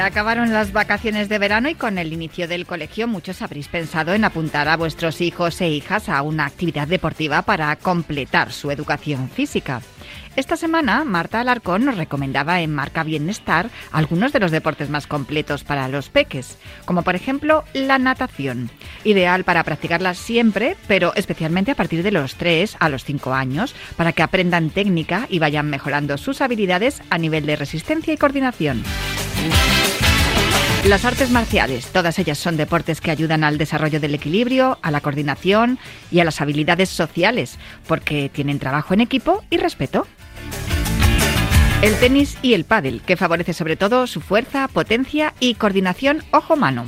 Acabaron las vacaciones de verano y con el inicio del colegio muchos habréis pensado en apuntar a vuestros hijos e hijas a una actividad deportiva para completar su educación física. Esta semana, Marta Alarcón nos recomendaba en Marca Bienestar algunos de los deportes más completos para los peques, como por ejemplo la natación, ideal para practicarla siempre, pero especialmente a partir de los 3 a los 5 años, para que aprendan técnica y vayan mejorando sus habilidades a nivel de resistencia y coordinación. Las artes marciales, todas ellas son deportes que ayudan al desarrollo del equilibrio, a la coordinación y a las habilidades sociales, porque tienen trabajo en equipo y respeto. El tenis y el pádel, que favorece sobre todo su fuerza, potencia y coordinación ojo-mano.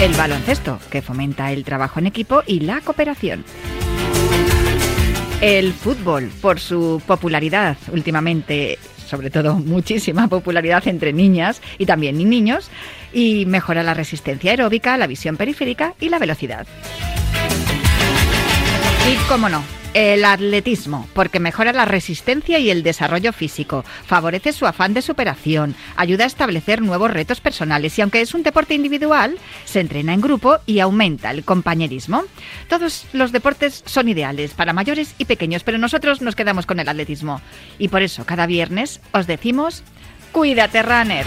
El baloncesto, que fomenta el trabajo en equipo y la cooperación. El fútbol, por su popularidad últimamente sobre todo muchísima popularidad entre niñas y también niños, y mejora la resistencia aeróbica, la visión periférica y la velocidad. Y cómo no, el atletismo, porque mejora la resistencia y el desarrollo físico, favorece su afán de superación, ayuda a establecer nuevos retos personales y aunque es un deporte individual, se entrena en grupo y aumenta el compañerismo. Todos los deportes son ideales para mayores y pequeños, pero nosotros nos quedamos con el atletismo. Y por eso cada viernes os decimos, cuídate, runner.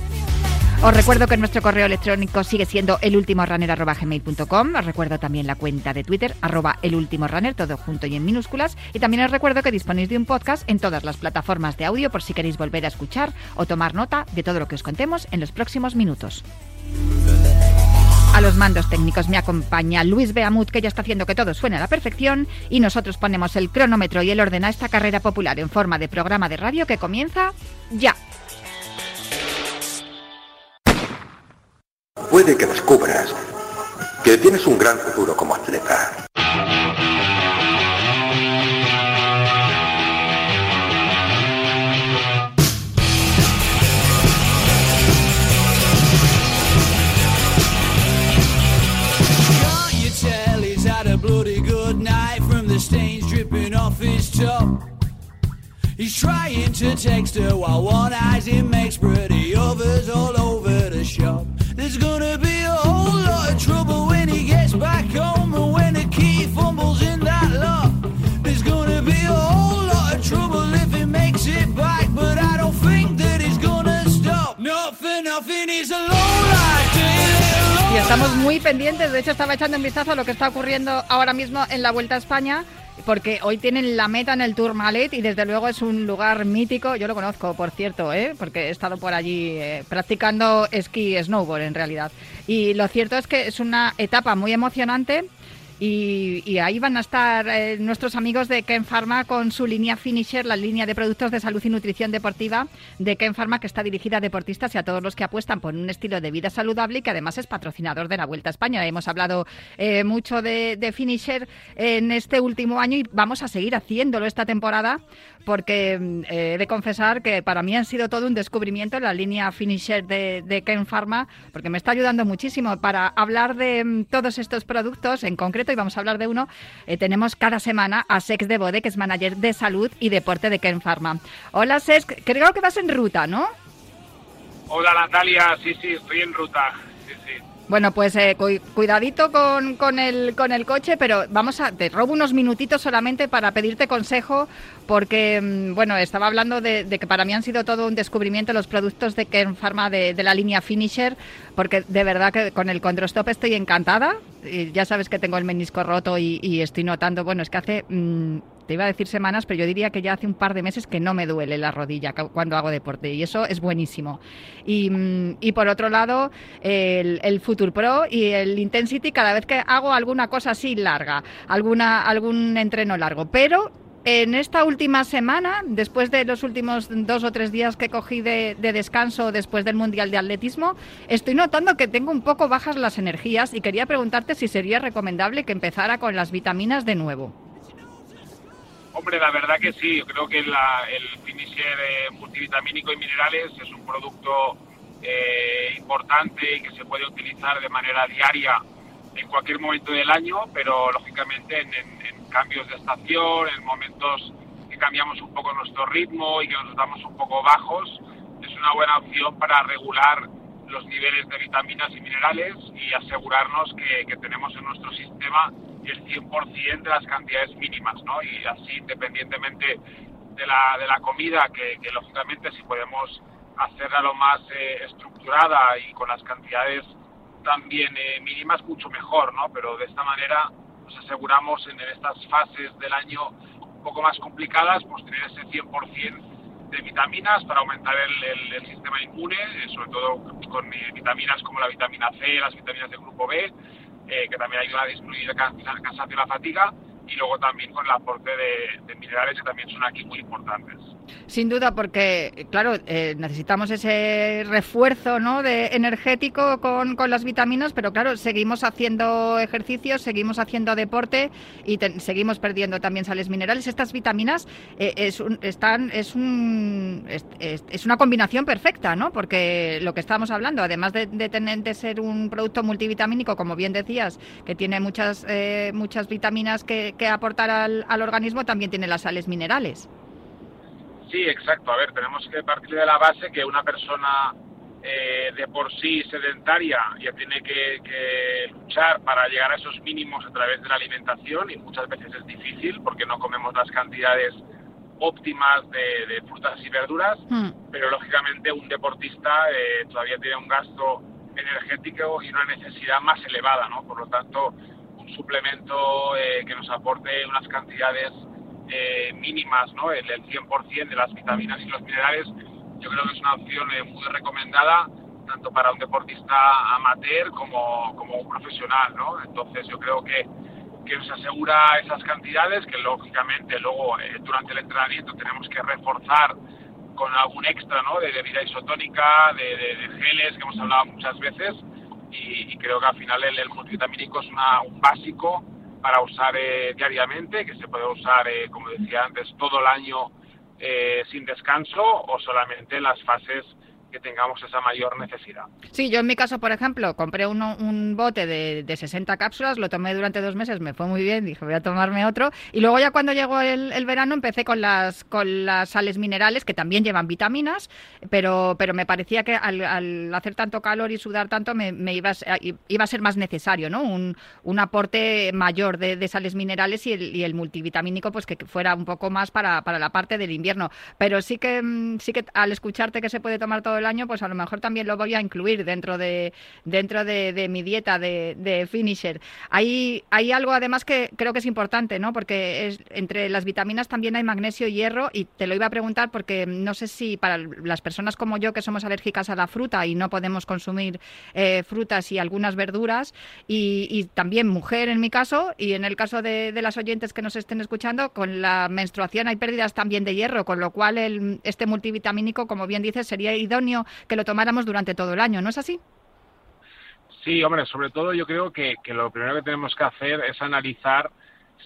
Os recuerdo que nuestro correo electrónico sigue siendo elultimorunner.gmail.com. Os recuerdo también la cuenta de Twitter, arroba elultimorunner, todo junto y en minúsculas. Y también os recuerdo que disponéis de un podcast en todas las plataformas de audio por si queréis volver a escuchar o tomar nota de todo lo que os contemos en los próximos minutos. A los mandos técnicos me acompaña Luis Beamut, que ya está haciendo que todo suene a la perfección, y nosotros ponemos el cronómetro y el orden a esta carrera popular en forma de programa de radio que comienza ya. Puede que descubras que tienes un gran futuro como atleta. Can't you tell he's had a bloody good night from the stains dripping off his top? He's trying to text her while one eye's him makes pretty others all over the shop. There's gonna be a whole lot of trouble when he gets back home when the key fumbles in that lock. There's gonna be a whole lot of trouble if he makes it back, but I don't think that he's gonna stop. Nothing, Y estamos muy pendientes, de hecho estaba echando un vistazo a lo que está ocurriendo ahora mismo en la Vuelta a España, porque hoy tienen la meta en el Tourmalet y desde luego es un lugar mítico, yo lo conozco por cierto, ¿eh? porque he estado por allí eh, practicando esquí snowboard en realidad. Y lo cierto es que es una etapa muy emocionante. Y, ahí van a estar eh, nuestros amigos de Ken Pharma con su línea Finisher, la línea de productos de salud y nutrición deportiva de Ken Pharma, que está dirigida a deportistas y a todos los que apuestan por un estilo de vida saludable y que además es patrocinador de la Vuelta a España. Hemos hablado eh, mucho de, Finisher en este último año y vamos a seguir haciéndolo esta temporada porque mm, eh, he de confesar que para mí han sido todo un descubrimiento la línea Finisher de, de Ken Pharma, porque me está ayudando muchísimo para hablar de mm, todos estos productos en concreto y vamos a hablar de uno. eh, tenemos cada semana a Sex de Bode, que es manager de salud y deporte de Ken Pharma. Hola Sex, creo que vas en ruta, ¿no? Hola Natalia, sí, sí, estoy en ruta. Sí, sí. Bueno, pues eh, cu- cuidadito con, con el, con el coche, pero vamos a, te robo unos minutitos solamente para pedirte consejo, porque, mm, bueno, estaba hablando de, de que para mí han sido todo un descubrimiento los productos de Ken Pharma de, de la línea Finisher, porque de verdad que con el Condrostop estoy encantada, ya sabes que tengo el menisco roto y, estoy notando, bueno, es que hace, mm, te iba a decir semanas, pero yo diría que ya hace un par de meses que no me duele la rodilla cuando hago deporte y eso es buenísimo. Y, mm, por otro lado, el, el Future Pro y el Intensity cada vez que hago alguna cosa así larga, alguna, algún entreno largo, pero en esta última semana, después de los últimos dos o tres días que cogí de, descanso después del Mundial de Atletismo, estoy notando que tengo un poco bajas las energías y quería preguntarte si sería recomendable que empezara con las vitaminas de nuevo. Hombre, la verdad que sí. Yo creo que el finisher eh, multivitamínico y minerales es un producto eh, importante y que se puede utilizar de manera diaria en cualquier momento del año, pero lógicamente en, cambios de estación, en momentos que cambiamos un poco nuestro ritmo y que nos notamos un poco bajos, es una buena opción para regular los niveles de vitaminas y minerales y asegurarnos que, tenemos en nuestro sistema el 100% de las cantidades mínimas, ¿no? Y así, independientemente de la, de la comida, que, lógicamente si podemos hacerla lo más eh, estructurada y con las cantidades también eh, mínimas mucho mejor, ¿no? Pero de esta manera nos aseguramos en, estas fases del año un poco más complicadas, pues tener ese 100% de vitaminas para aumentar el, sistema inmune, eh, sobre todo con eh, vitaminas como la vitamina C, las vitaminas del grupo B, que también ayudan a disminuir el cansancio y la fatiga, y luego también con el aporte de minerales que también son aquí muy importantes. Sin duda, porque, claro, eh, necesitamos ese refuerzo ¿no? de energético con, las vitaminas, pero claro, seguimos haciendo ejercicios, seguimos haciendo deporte y seguimos perdiendo también sales minerales. Estas vitaminas eh, es, están, es, un, es, una combinación perfecta, ¿no? Porque lo que estamos hablando, además de, tener, de ser un producto multivitamínico, como bien decías, que tiene muchas, eh, muchas vitaminas que, que aportar al, al organismo, también tiene las sales minerales. Sí, exacto. A ver, tenemos que partir de la base que una persona eh, de por sí sedentaria ya tiene que, luchar para llegar a esos mínimos a través de la alimentación y muchas veces es difícil porque no comemos las cantidades óptimas de, frutas y verduras, hmm. pero lógicamente un deportista eh, todavía tiene un gasto energético y una necesidad más elevada, ¿no? Por lo tanto, un suplemento eh, que nos aporte unas cantidades eh, mínimas, ¿no? El, 100% de las vitaminas y los minerales, yo creo que es una opción eh, muy recomendada tanto para un deportista amateur como, como un profesional. Entonces yo creo que, que nos asegura esas cantidades que lógicamente luego eh, durante el entrenamiento tenemos que reforzar con algún extra, ¿no? De bebida isotónica, de, geles que hemos hablado muchas veces y, creo que al final el, el multivitamínico es un básico para usar eh, diariamente, que se puede usar, eh, como decía antes, todo el año eh, sin descanso o solamente en las fases que tengamos esa mayor necesidad. Sí, yo en mi caso, por ejemplo, compré uno, un bote de, de, 60 cápsulas, lo tomé durante dos meses, me fue muy bien, dije voy a tomarme otro. Y luego ya cuando llegó el, verano empecé con las, con las sales minerales, que también llevan vitaminas, pero, pero me parecía que al, hacer tanto calor y sudar tanto me, iba, a, iba a ser más necesario, ¿no? Un, un aporte mayor de, sales minerales y el, y el, multivitamínico pues que fuera un poco más para, para la parte del invierno. Pero sí que, mm, sí que al escucharte que se puede tomar todo el año, pues a lo mejor también lo voy a incluir dentro de, dentro de, mi dieta de, finisher. Hay, hay algo además que creo que es importante, ¿no? Porque es, entre las vitaminas también hay magnesio y hierro y te lo iba a preguntar porque no sé si para las personas como yo que somos alérgicas a la fruta y no podemos consumir eh, frutas y algunas verduras y, también mujer en mi caso y en el caso de, las oyentes que nos estén escuchando, con la menstruación hay pérdidas también de hierro, con lo cual el, este multivitamínico, como bien dices, sería idóneo que lo tomáramos durante todo el año, ¿no es así? Sí, hombre, sobre todo yo creo que, lo primero que tenemos que hacer es analizar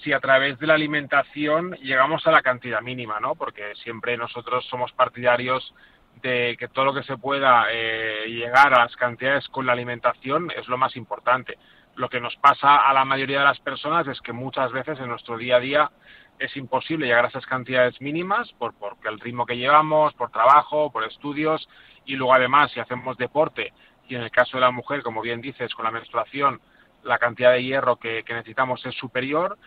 si a través de la alimentación llegamos a la cantidad mínima, ¿no? Porque siempre nosotros somos partidarios de que todo lo que se pueda eh, llegar a las cantidades con la alimentación es lo más importante. Lo que nos pasa a la mayoría de las personas es que muchas veces en nuestro día a día es imposible llegar a esas cantidades mínimas por porque el ritmo que llevamos, por trabajo, por estudios y luego además si hacemos deporte y en el caso de la mujer, como bien dices, con la menstruación la cantidad de hierro que, necesitamos es superior,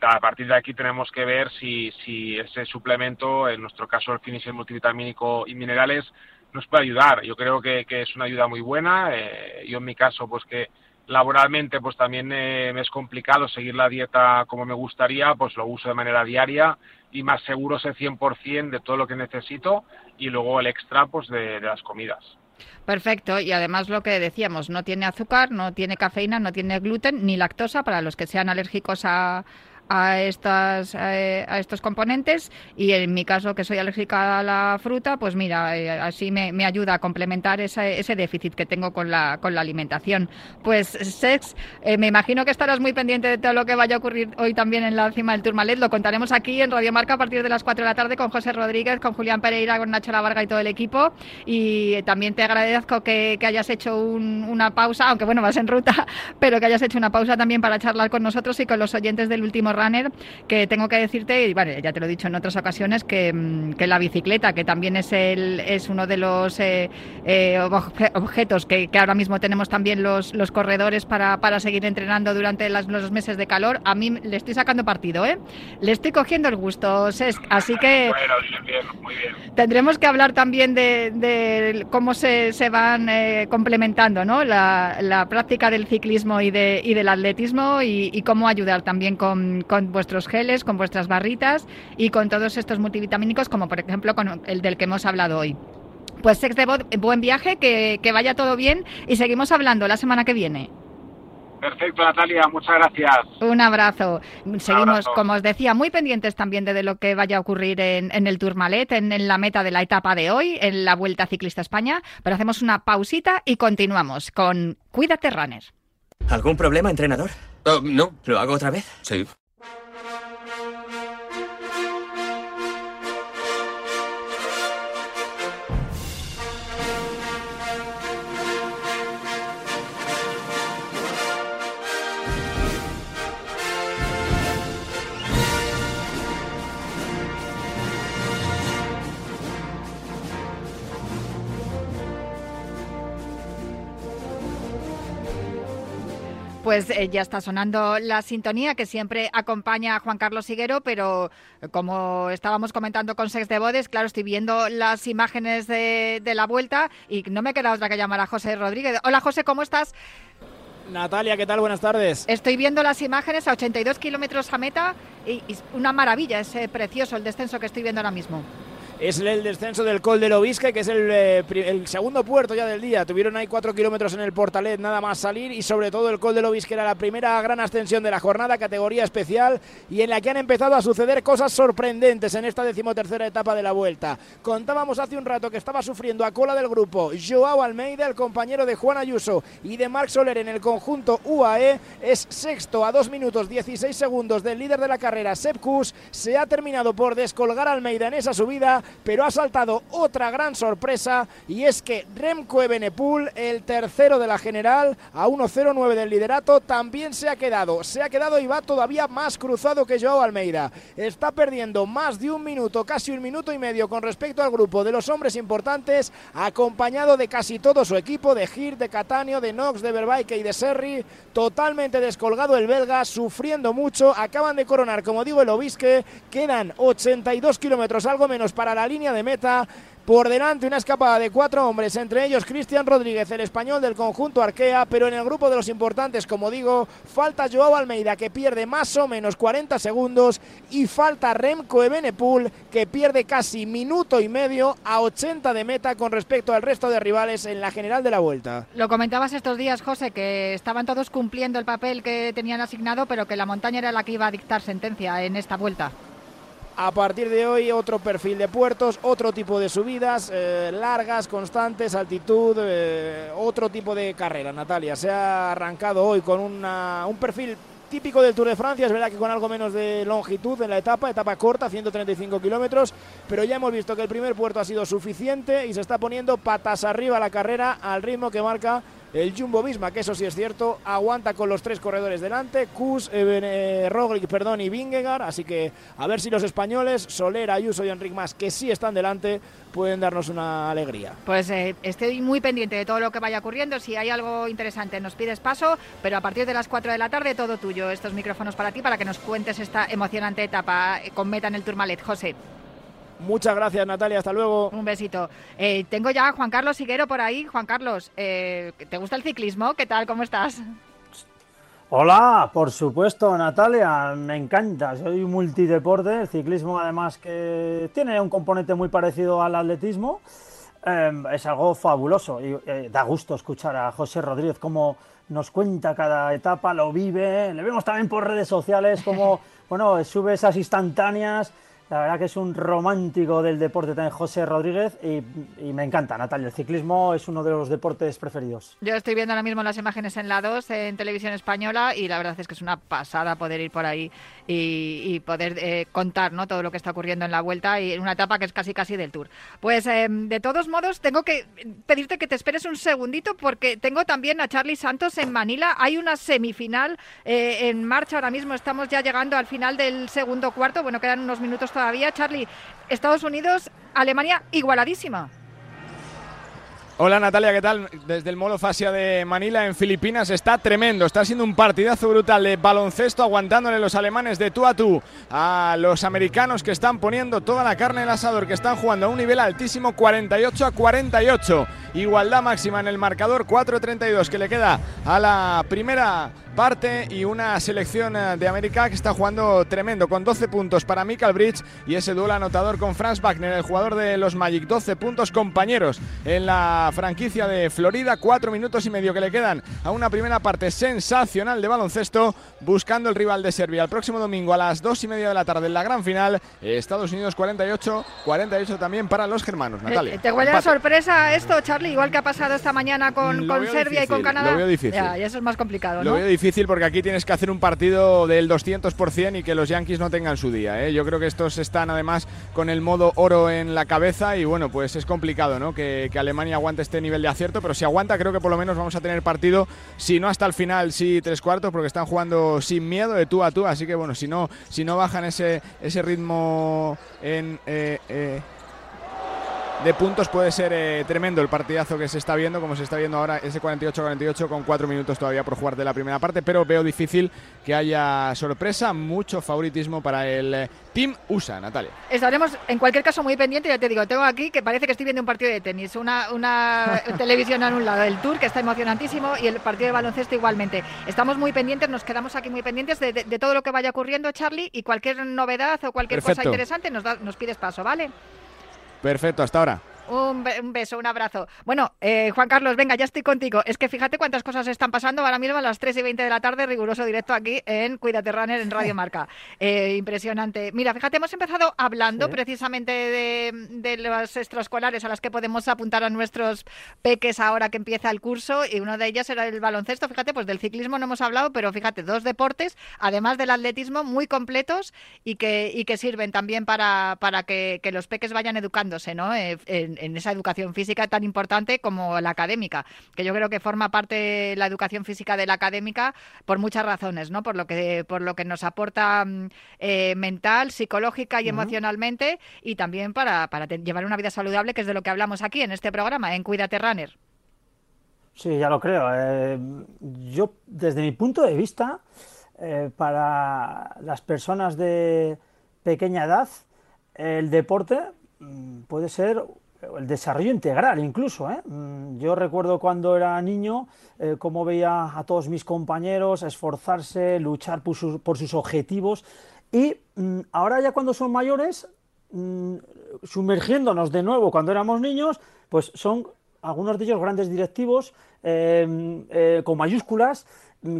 a partir de aquí tenemos que ver si, si ese suplemento, en nuestro caso el finisher multivitamínico y minerales, nos puede ayudar. Yo creo que, es una ayuda muy buena. Eh, yo en mi caso, pues que laboralmente pues también eh, me es complicado seguir la dieta como me gustaría, pues lo uso de manera diaria y más seguro ese 100% de todo lo que necesito y luego el extra pues de las comidas. Perfecto, y además lo que decíamos, no tiene azúcar, no tiene cafeína, no tiene gluten ni lactosa para los que sean alérgicos a, a, estas, eh, a estos componentes y en mi caso que soy alérgica a la fruta, pues mira, eh, así me, me, ayuda a complementar ese, ese, déficit que tengo con la, con la alimentación. Pues Sex, eh, me imagino que estarás muy pendiente de todo lo que vaya a ocurrir hoy también en la cima del Tourmalet. Lo contaremos aquí en Radio Marca a partir de las 4 de la tarde con José Rodríguez, con Julián Pereira, con Nacho Lavarga y todo el equipo. Y también te agradezco que, que hayas hecho un, una pausa, aunque bueno, vas en ruta, pero que hayas hecho una pausa también para charlar con nosotros y con los oyentes del último runner, que tengo que decirte, y vale, ya te lo he dicho en otras ocasiones, que, mm, que la bicicleta, que también es, el, es uno de los eh, eh, objetos que, que, ahora mismo tenemos también los, los corredores para, para seguir entrenando durante las, los meses de calor, a mí le estoy sacando partido, ¿eh? Le estoy cogiendo el gusto, Sesc, así que bueno, bien, bien, muy bien. tendremos que hablar también de, de cómo se, se van eh, complementando ¿no? la, la, práctica del ciclismo y, de, y del atletismo y, y cómo ayudar también con, con, vuestros geles, con vuestras barritas y con todos estos multivitamínicos, como por ejemplo con el del que hemos hablado hoy. Pues Sex de buen viaje, que, que vaya todo bien y seguimos hablando la semana que viene. Perfecto, Natalia, muchas gracias. Un abrazo. Un Seguimos, abrazo. como os decía, muy pendientes también de, de lo que vaya a ocurrir en, en el Tourmalet, en, en, la meta de la etapa de hoy, en la Vuelta Ciclista España. Pero hacemos una pausita y continuamos con Cuídate Runner. ¿Algún problema, entrenador? Uh, no. ¿Lo hago otra vez? Sí. Pues eh, ya está sonando la sintonía que siempre acompaña a Juan Carlos Higuero, pero eh, como estábamos comentando con Sex de Bodes, claro, estoy viendo las imágenes de, de la vuelta y no me queda otra que llamar a José Rodríguez. Hola José, ¿cómo estás? Natalia, ¿qué tal? Buenas tardes. Estoy viendo las imágenes a 82 kilómetros a meta y, y, una maravilla, es eh, precioso el descenso que estoy viendo ahora mismo es el descenso del Col de Lobisque, que es el, eh, el, segundo puerto ya del día. Tuvieron ahí cuatro kilómetros en el Portalet, nada más salir, y sobre todo el Col de Lobisque era la primera gran ascensión de la jornada, categoría especial, y en la que han empezado a suceder cosas sorprendentes en esta decimotercera etapa de la vuelta. Contábamos hace un rato que estaba sufriendo a cola del grupo Joao Almeida, el compañero de Juan Ayuso y de Marc Soler en el conjunto UAE, es sexto a 2 minutos 16 segundos del líder de la carrera, Sepp Kuss. Se ha terminado por descolgar Almeida en esa subida pero ha saltado otra gran sorpresa y es que Remco Evenepoel, el tercero de la general, a 1.09 del liderato, también se ha quedado. Se ha quedado y va todavía más cruzado que Joao Almeida. Está perdiendo más de un minuto, casi un minuto y medio con respecto al grupo de los hombres importantes, acompañado de casi todo su equipo, de Gir, de Catania, de Knox, de Verbaike y de Serri, totalmente descolgado el belga, sufriendo mucho. Acaban de coronar, como digo, el Obisque. Quedan 82 kilómetros, algo menos para la línea de meta. Por delante una escapada de cuatro hombres, entre ellos Cristian Rodríguez, el español del conjunto Arkea, pero en el grupo de los importantes, como digo, falta Joao Almeida que pierde más o menos 40 segundos y falta Remco Evenepoel que pierde casi minuto y medio a 80 de meta con respecto al resto de rivales en la general de la vuelta. Lo comentabas estos días, José, que estaban todos cumpliendo el papel que tenían asignado, pero que la montaña era la que iba a dictar sentencia en esta vuelta. A partir de hoy otro perfil de puertos, otro tipo de subidas, eh, largas, constantes, altitud, eh, otro tipo de carrera, Natalia. Se ha arrancado hoy con un perfil típico del Tour de Francia, es verdad que con algo menos de longitud en la etapa, etapa corta, 135 kilómetros, pero ya hemos visto que el primer puerto ha sido suficiente y se está poniendo patas arriba la carrera al ritmo que marca el Jumbo Visma, que eso sí es cierto, aguanta con los tres corredores delante, Kus, eh, Roglic, perdón, y Vingegaard, así que a ver si los españoles, Soler, Ayuso y Enric Mas, que sí están delante, pueden darnos una alegría. Pues eh, estoy muy pendiente de todo lo que vaya ocurriendo, si hay algo interesante nos pides paso, pero a partir de las 4 de la tarde todo tuyo, estos micrófonos para ti, para que nos cuentes esta emocionante etapa con meta en el Tourmalet. José. Muchas gracias, Natalia. Hasta luego. Un besito. Eh, tengo ya a Juan Carlos Higuero por ahí. Juan Carlos, eh, ¿te gusta el ciclismo? ¿Qué tal? ¿Cómo estás? Hola, por supuesto, Natalia, me encanta. Soy multideporte, el ciclismo además que tiene un componente muy parecido al atletismo. Em, es algo fabuloso y eh, da gusto escuchar a José Rodríguez cómo nos cuenta cada etapa, lo vive. Le vemos también por redes sociales cómo bueno, sube esas instantáneas la verdad que es un romántico del deporte también José Rodríguez y, me encanta, Natalia. El ciclismo es uno de los deportes preferidos. Yo estoy viendo ahora mismo las imágenes en la 2 en televisión española y la verdad es que es una pasada poder ir por ahí y, poder eh, contar ¿no? todo lo que está ocurriendo en la vuelta y en una etapa que es casi casi del tour. Pues em, de todos modos tengo que pedirte que te esperes un segundito porque tengo también a Charlie Santos en Manila. Hay una semifinal eh, en marcha ahora mismo. Estamos ya llegando al final del segundo cuarto. Bueno, quedan unos minutos todavía. Charlie, Estados Unidos, Alemania igualadísima. Hola Natalia, ¿qué tal? Desde el Molo Fasia de Manila en Filipinas está tremendo, está siendo un partidazo brutal de baloncesto aguantándole los alemanes de tú a tú a los americanos que están poniendo toda la carne en el asador, que están jugando a un nivel altísimo 48 a 48. Igualdad máxima en el marcador 4-32 que le queda a la primera parte y una selección de América que está jugando tremendo con 12 puntos para Michael Bridge y ese duelo anotador con Franz Wagner, el jugador de los Magic. 12 puntos compañeros en la franquicia de Florida, 4 minutos y medio que le quedan a una primera parte sensacional de baloncesto buscando el rival de Serbia. El próximo domingo a las 2 y media de la tarde en la gran final, Estados Unidos 48, 48 también para los germanos. Natalia. ¿Te huele a sorpresa esto, Charlie? Igual que ha pasado esta mañana con, Serbia y con Canadá. Lo veo difícil. Ya, y eso es más complicado, Lo veo difícil porque aquí tienes que hacer un partido del 200% y que los Yankees no tengan su día. ¿eh? Yo creo que estos están además con el modo oro en la cabeza y bueno, pues es complicado ¿no? que, que Alemania aguante este nivel de acierto, pero si aguanta creo que por lo menos vamos a tener partido, si no hasta el final, sí tres cuartos, porque están jugando sin miedo de tú a tú, así que bueno, si no, si no bajan ese, ese ritmo en... Eh, eh, de puntos puede ser eh, tremendo el partidazo que se está viendo, como se está viendo ahora, ese 48-48 con cuatro minutos todavía por jugar de la primera parte, pero veo difícil que haya sorpresa, mucho favoritismo para el eh, Team USA, Natalia. Estaremos en cualquier caso muy pendientes, ya te digo, tengo aquí que parece que estoy viendo un partido de tenis, una, una televisión en un lado, el Tour que está emocionantísimo y el partido de baloncesto igualmente. Estamos muy pendientes, nos quedamos aquí muy pendientes de, todo lo que vaya ocurriendo, Charlie, y cualquier novedad o cualquier cosa interesante nos, nos pides paso, ¿vale? Perfecto, hasta ahora. Un, beso, un abrazo. Bueno, eh, Juan Carlos, venga, ya estoy contigo. Es que fíjate cuántas cosas están pasando ahora mismo a las 3 y 20 de la tarde, riguroso directo aquí en Cuídate Runner en Radio Marca. Eh, impresionante. Mira, fíjate, hemos empezado hablando precisamente de, de las extraescolares a las que podemos apuntar a nuestros peques ahora que empieza el curso y uno de ellos era el baloncesto. Fíjate, pues del ciclismo no hemos hablado, pero fíjate, dos deportes, además del atletismo, muy completos y que, y que sirven también para, para que, los peques vayan educándose, ¿no? Eh, en, en esa educación física tan importante como la académica, que yo creo que forma parte la educación física de la académica por muchas razones, ¿no? Por lo que, por lo que nos aporta mm, eh, mental, psicológica y emocionalmente y también para, para llevar una vida saludable, que es de lo que hablamos aquí en este programa, en Cuídate Runner. Sí, ya lo creo. Eh, yo, desde mi punto de vista, eh, para las personas de pequeña edad, el deporte mm, puede ser el desarrollo integral incluso. ¿eh? Mm, yo recuerdo cuando era niño eh, cómo veía a todos mis compañeros esforzarse, luchar por sus, objetivos y mm, ahora ya cuando son mayores, mm, sumergiéndonos de nuevo cuando éramos niños, pues son algunos de ellos grandes directivos em, eh, con mayúsculas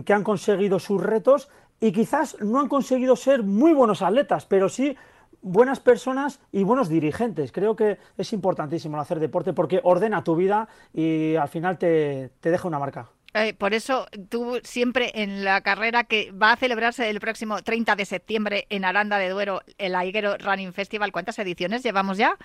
que han conseguido sus retos y quizás no han conseguido ser muy buenos atletas, pero sí buenas personas y buenos dirigentes. Creo que es importantísimo hacer deporte porque ordena tu vida y al final te, deja una marca. Eh, por eso tú siempre en la carrera que va a celebrarse el próximo 30 de septiembre en Aranda de Duero, el Aiguero Running Festival, ¿cuántas ediciones llevamos ya?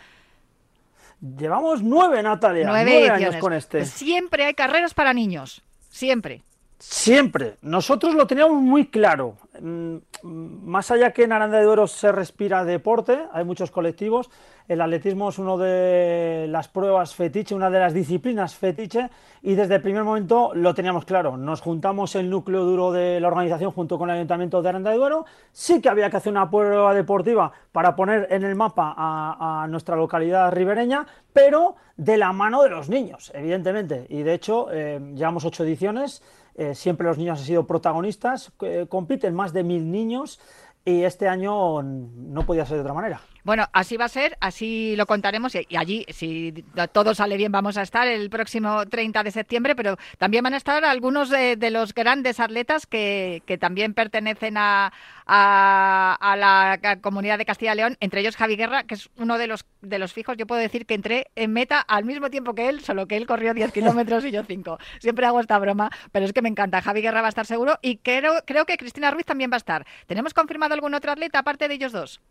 Llevamos nueve, Natalia. Nueve, años con este. Siempre hay carreras para niños. Siempre. Siempre. Nosotros lo teníamos muy claro. Mm, más allá que en Aranda de Duero se respira deporte, hay muchos colectivos. El atletismo es una de las pruebas fetiche, una de las disciplinas fetiche, y desde el primer momento lo teníamos claro. Nos juntamos el núcleo duro de la organización junto con el Ayuntamiento de Aranda de Duero. Sí que había que hacer una prueba deportiva para poner en el mapa a, nuestra localidad ribereña, pero de la mano de los niños, evidentemente. Y de hecho, eh, llevamos ocho ediciones eh, siempre los niños han sido protagonistas, eh, compiten más de mil niños y este año no podía ser de otra manera. Bueno, así va a ser, así lo contaremos y, allí, si todo sale bien, vamos a estar el próximo 30 de septiembre, pero también van a estar algunos de, los grandes atletas que, también pertenecen a, a, la comunidad de Castilla y León, entre ellos Javi Guerra, que es uno de los, de los fijos. Yo puedo decir que entré en meta al mismo tiempo que él, solo que él corrió 10 kilómetros y yo 5. Siempre hago esta broma, pero es que me encanta. Javi Guerra va a estar seguro y creo, creo que Cristina Ruiz también va a estar. ¿Tenemos confirmado algún otro atleta aparte de ellos dos?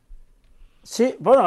Sí, bueno,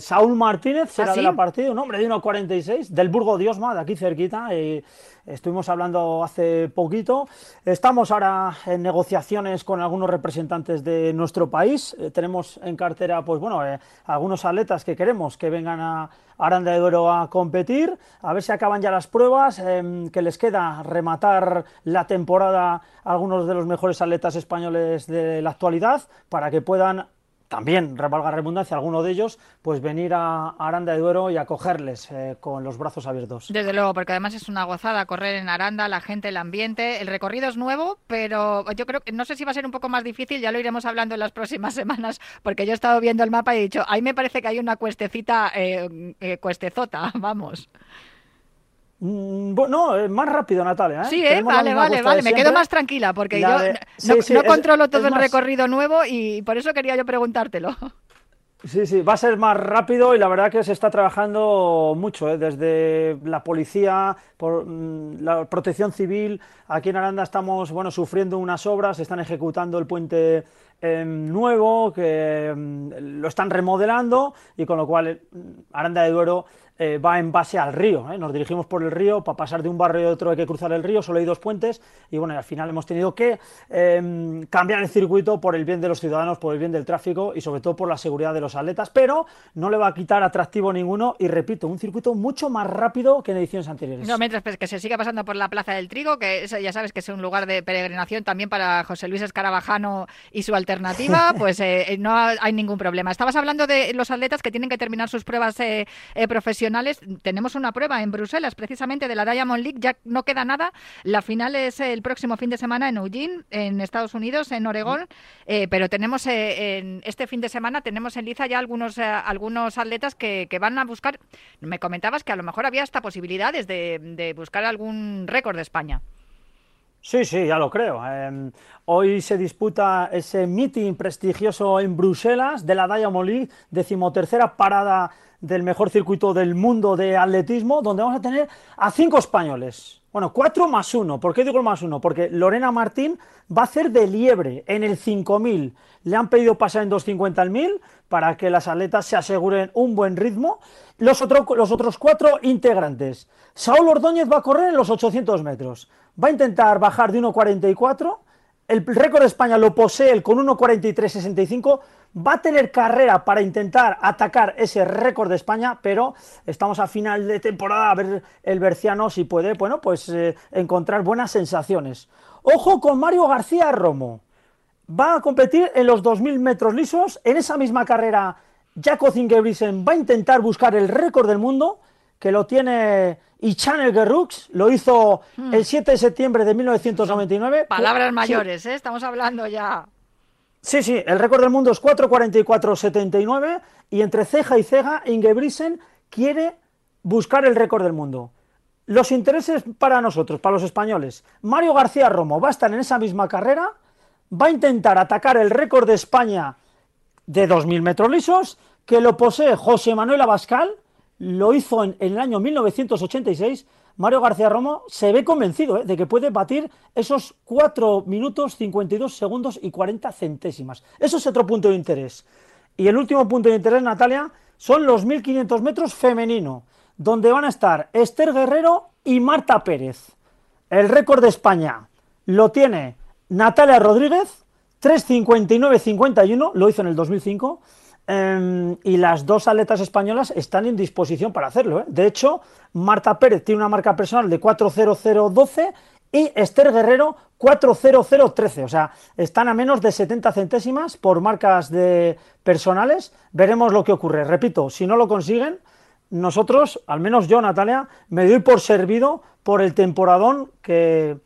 Saúl Martínez será ¿Ah, de la partida, un hombre de 1.46, del Burgo Diosma, de aquí cerquita, y estuvimos hablando hace poquito. Estamos ahora en negociaciones con algunos representantes de nuestro país. Eh, tenemos en cartera, pues bueno, eh, algunos atletas que queremos que vengan a Aranda de Duero a competir, a ver si acaban ya las pruebas, em, que les queda rematar la temporada algunos de los mejores atletas españoles de la actualidad, para que puedan también, revalga redundancia, alguno de ellos, pues venir a Aranda de Duero y acogerles eh, con los brazos abiertos. Desde luego, porque además es una gozada correr en Aranda, la gente, el ambiente. El recorrido es nuevo, pero yo creo que no sé si va a ser un poco más difícil, ya lo iremos hablando en las próximas semanas, porque yo he estado viendo el mapa y he dicho, ahí me parece que hay una cuestecita, eh, eh cuestezota, vamos. Mm, no, más rápido, Natalia. ¿eh? Sí, ¿eh? vale, vale, vale. Me quedo más tranquila porque yo no, controlo todo el recorrido nuevo y por eso quería yo preguntártelo. Sí, sí, va a ser más rápido y la verdad que se está trabajando mucho, ¿eh? desde la policía, por, mm, la protección civil. Aquí en Aranda estamos bueno, sufriendo unas obras, se están ejecutando el puente em, nuevo, que mm, lo están remodelando y con lo cual Aranda de Duero eh, va en base al río. ¿eh? Nos dirigimos por el río, para pasar de un barrio a otro hay que cruzar el río, solo hay dos puentes y bueno, al final hemos tenido que em, cambiar el circuito por el bien de los ciudadanos, por el bien del tráfico y sobre todo por la seguridad de los atletas, pero no le va a quitar atractivo ninguno y repito, un circuito mucho más rápido que en ediciones anteriores. No, mientras pues, que se siga pasando por la Plaza del Trigo, que ya sabes que es un lugar de peregrinación también para José Luis Escarabajano y su alternativa, pues eh, no hay ningún problema. Estabas hablando de los atletas que tienen que terminar sus pruebas profesionales tenemos una prueba en Bruselas, precisamente de la Diamond League, ya no queda nada. La final es el próximo fin de semana en Eugene, en Estados Unidos, en Oregón, eh, pero tenemos eh, en este fin de semana, tenemos en Liza ya algunos, eh, algunos atletas que, van a buscar, me comentabas que a lo mejor había hasta posibilidades de, buscar algún récord de España. Sí, sí, ya lo creo. Em, hoy se disputa ese meeting prestigioso en Bruselas de la Diamond League, decimotercera parada del mejor circuito del mundo de atletismo, donde vamos a tener a cinco españoles. Bueno, cuatro más uno. ¿Por qué digo más uno? Porque Lorena Martín va a hacer de liebre en el 5000. Le han pedido pasar en 250 el 1000 para que las atletas se aseguren un buen ritmo. Los, los otros cuatro integrantes. Saúl Ordóñez va a correr en los 800 metros. Va a intentar bajar de 1.44 el récord de España lo posee él con 1.43.65, va a tener carrera para intentar atacar ese récord de España, pero estamos a final de temporada. A ver el Berciano si puede, bueno, pues eh, encontrar buenas sensaciones. Ojo con Mario García Romo, va a competir en los 2.000 metros lisos, en esa misma carrera Jaco Zingebrisen va a intentar buscar el récord del mundo, que lo tiene y Channel Gerrux lo hizo hmm. el 7 de septiembre de 1999. Palabras mayores, ¿eh? estamos hablando ya. Sí, sí, el récord del mundo es 4.44.79 y entre ceja y ceja Ingebrigtsen quiere buscar el récord del mundo. Los intereses para nosotros, para los españoles, Mario García Romo va a estar en esa misma carrera, va a intentar atacar el récord de España de 2.000 metros lisos, que lo posee José Manuel Abascal, lo hizo en, el año 1986, Mario García Romo se ve convencido ¿eh? de que puede batir esos 4 minutos 52 segundos y 40 centésimas. Eso es otro punto de interés. Y el último punto de interés, Natalia, son los 1500 metros femenino, donde van a estar Esther Guerrero y Marta Pérez. El récord de España lo tiene Natalia Rodríguez, 3.59.51, lo hizo en el 2005. Em, y las dos atletas españolas están en disposición para hacerlo. ¿eh? De hecho, Marta Pérez tiene una marca personal de 40012 y Esther Guerrero 40013. O sea, están a menos de 70 centésimas por marcas de personales. Veremos lo que ocurre. Repito, si no lo consiguen, nosotros, al menos yo, Natalia, me doy por servido por el temporadón que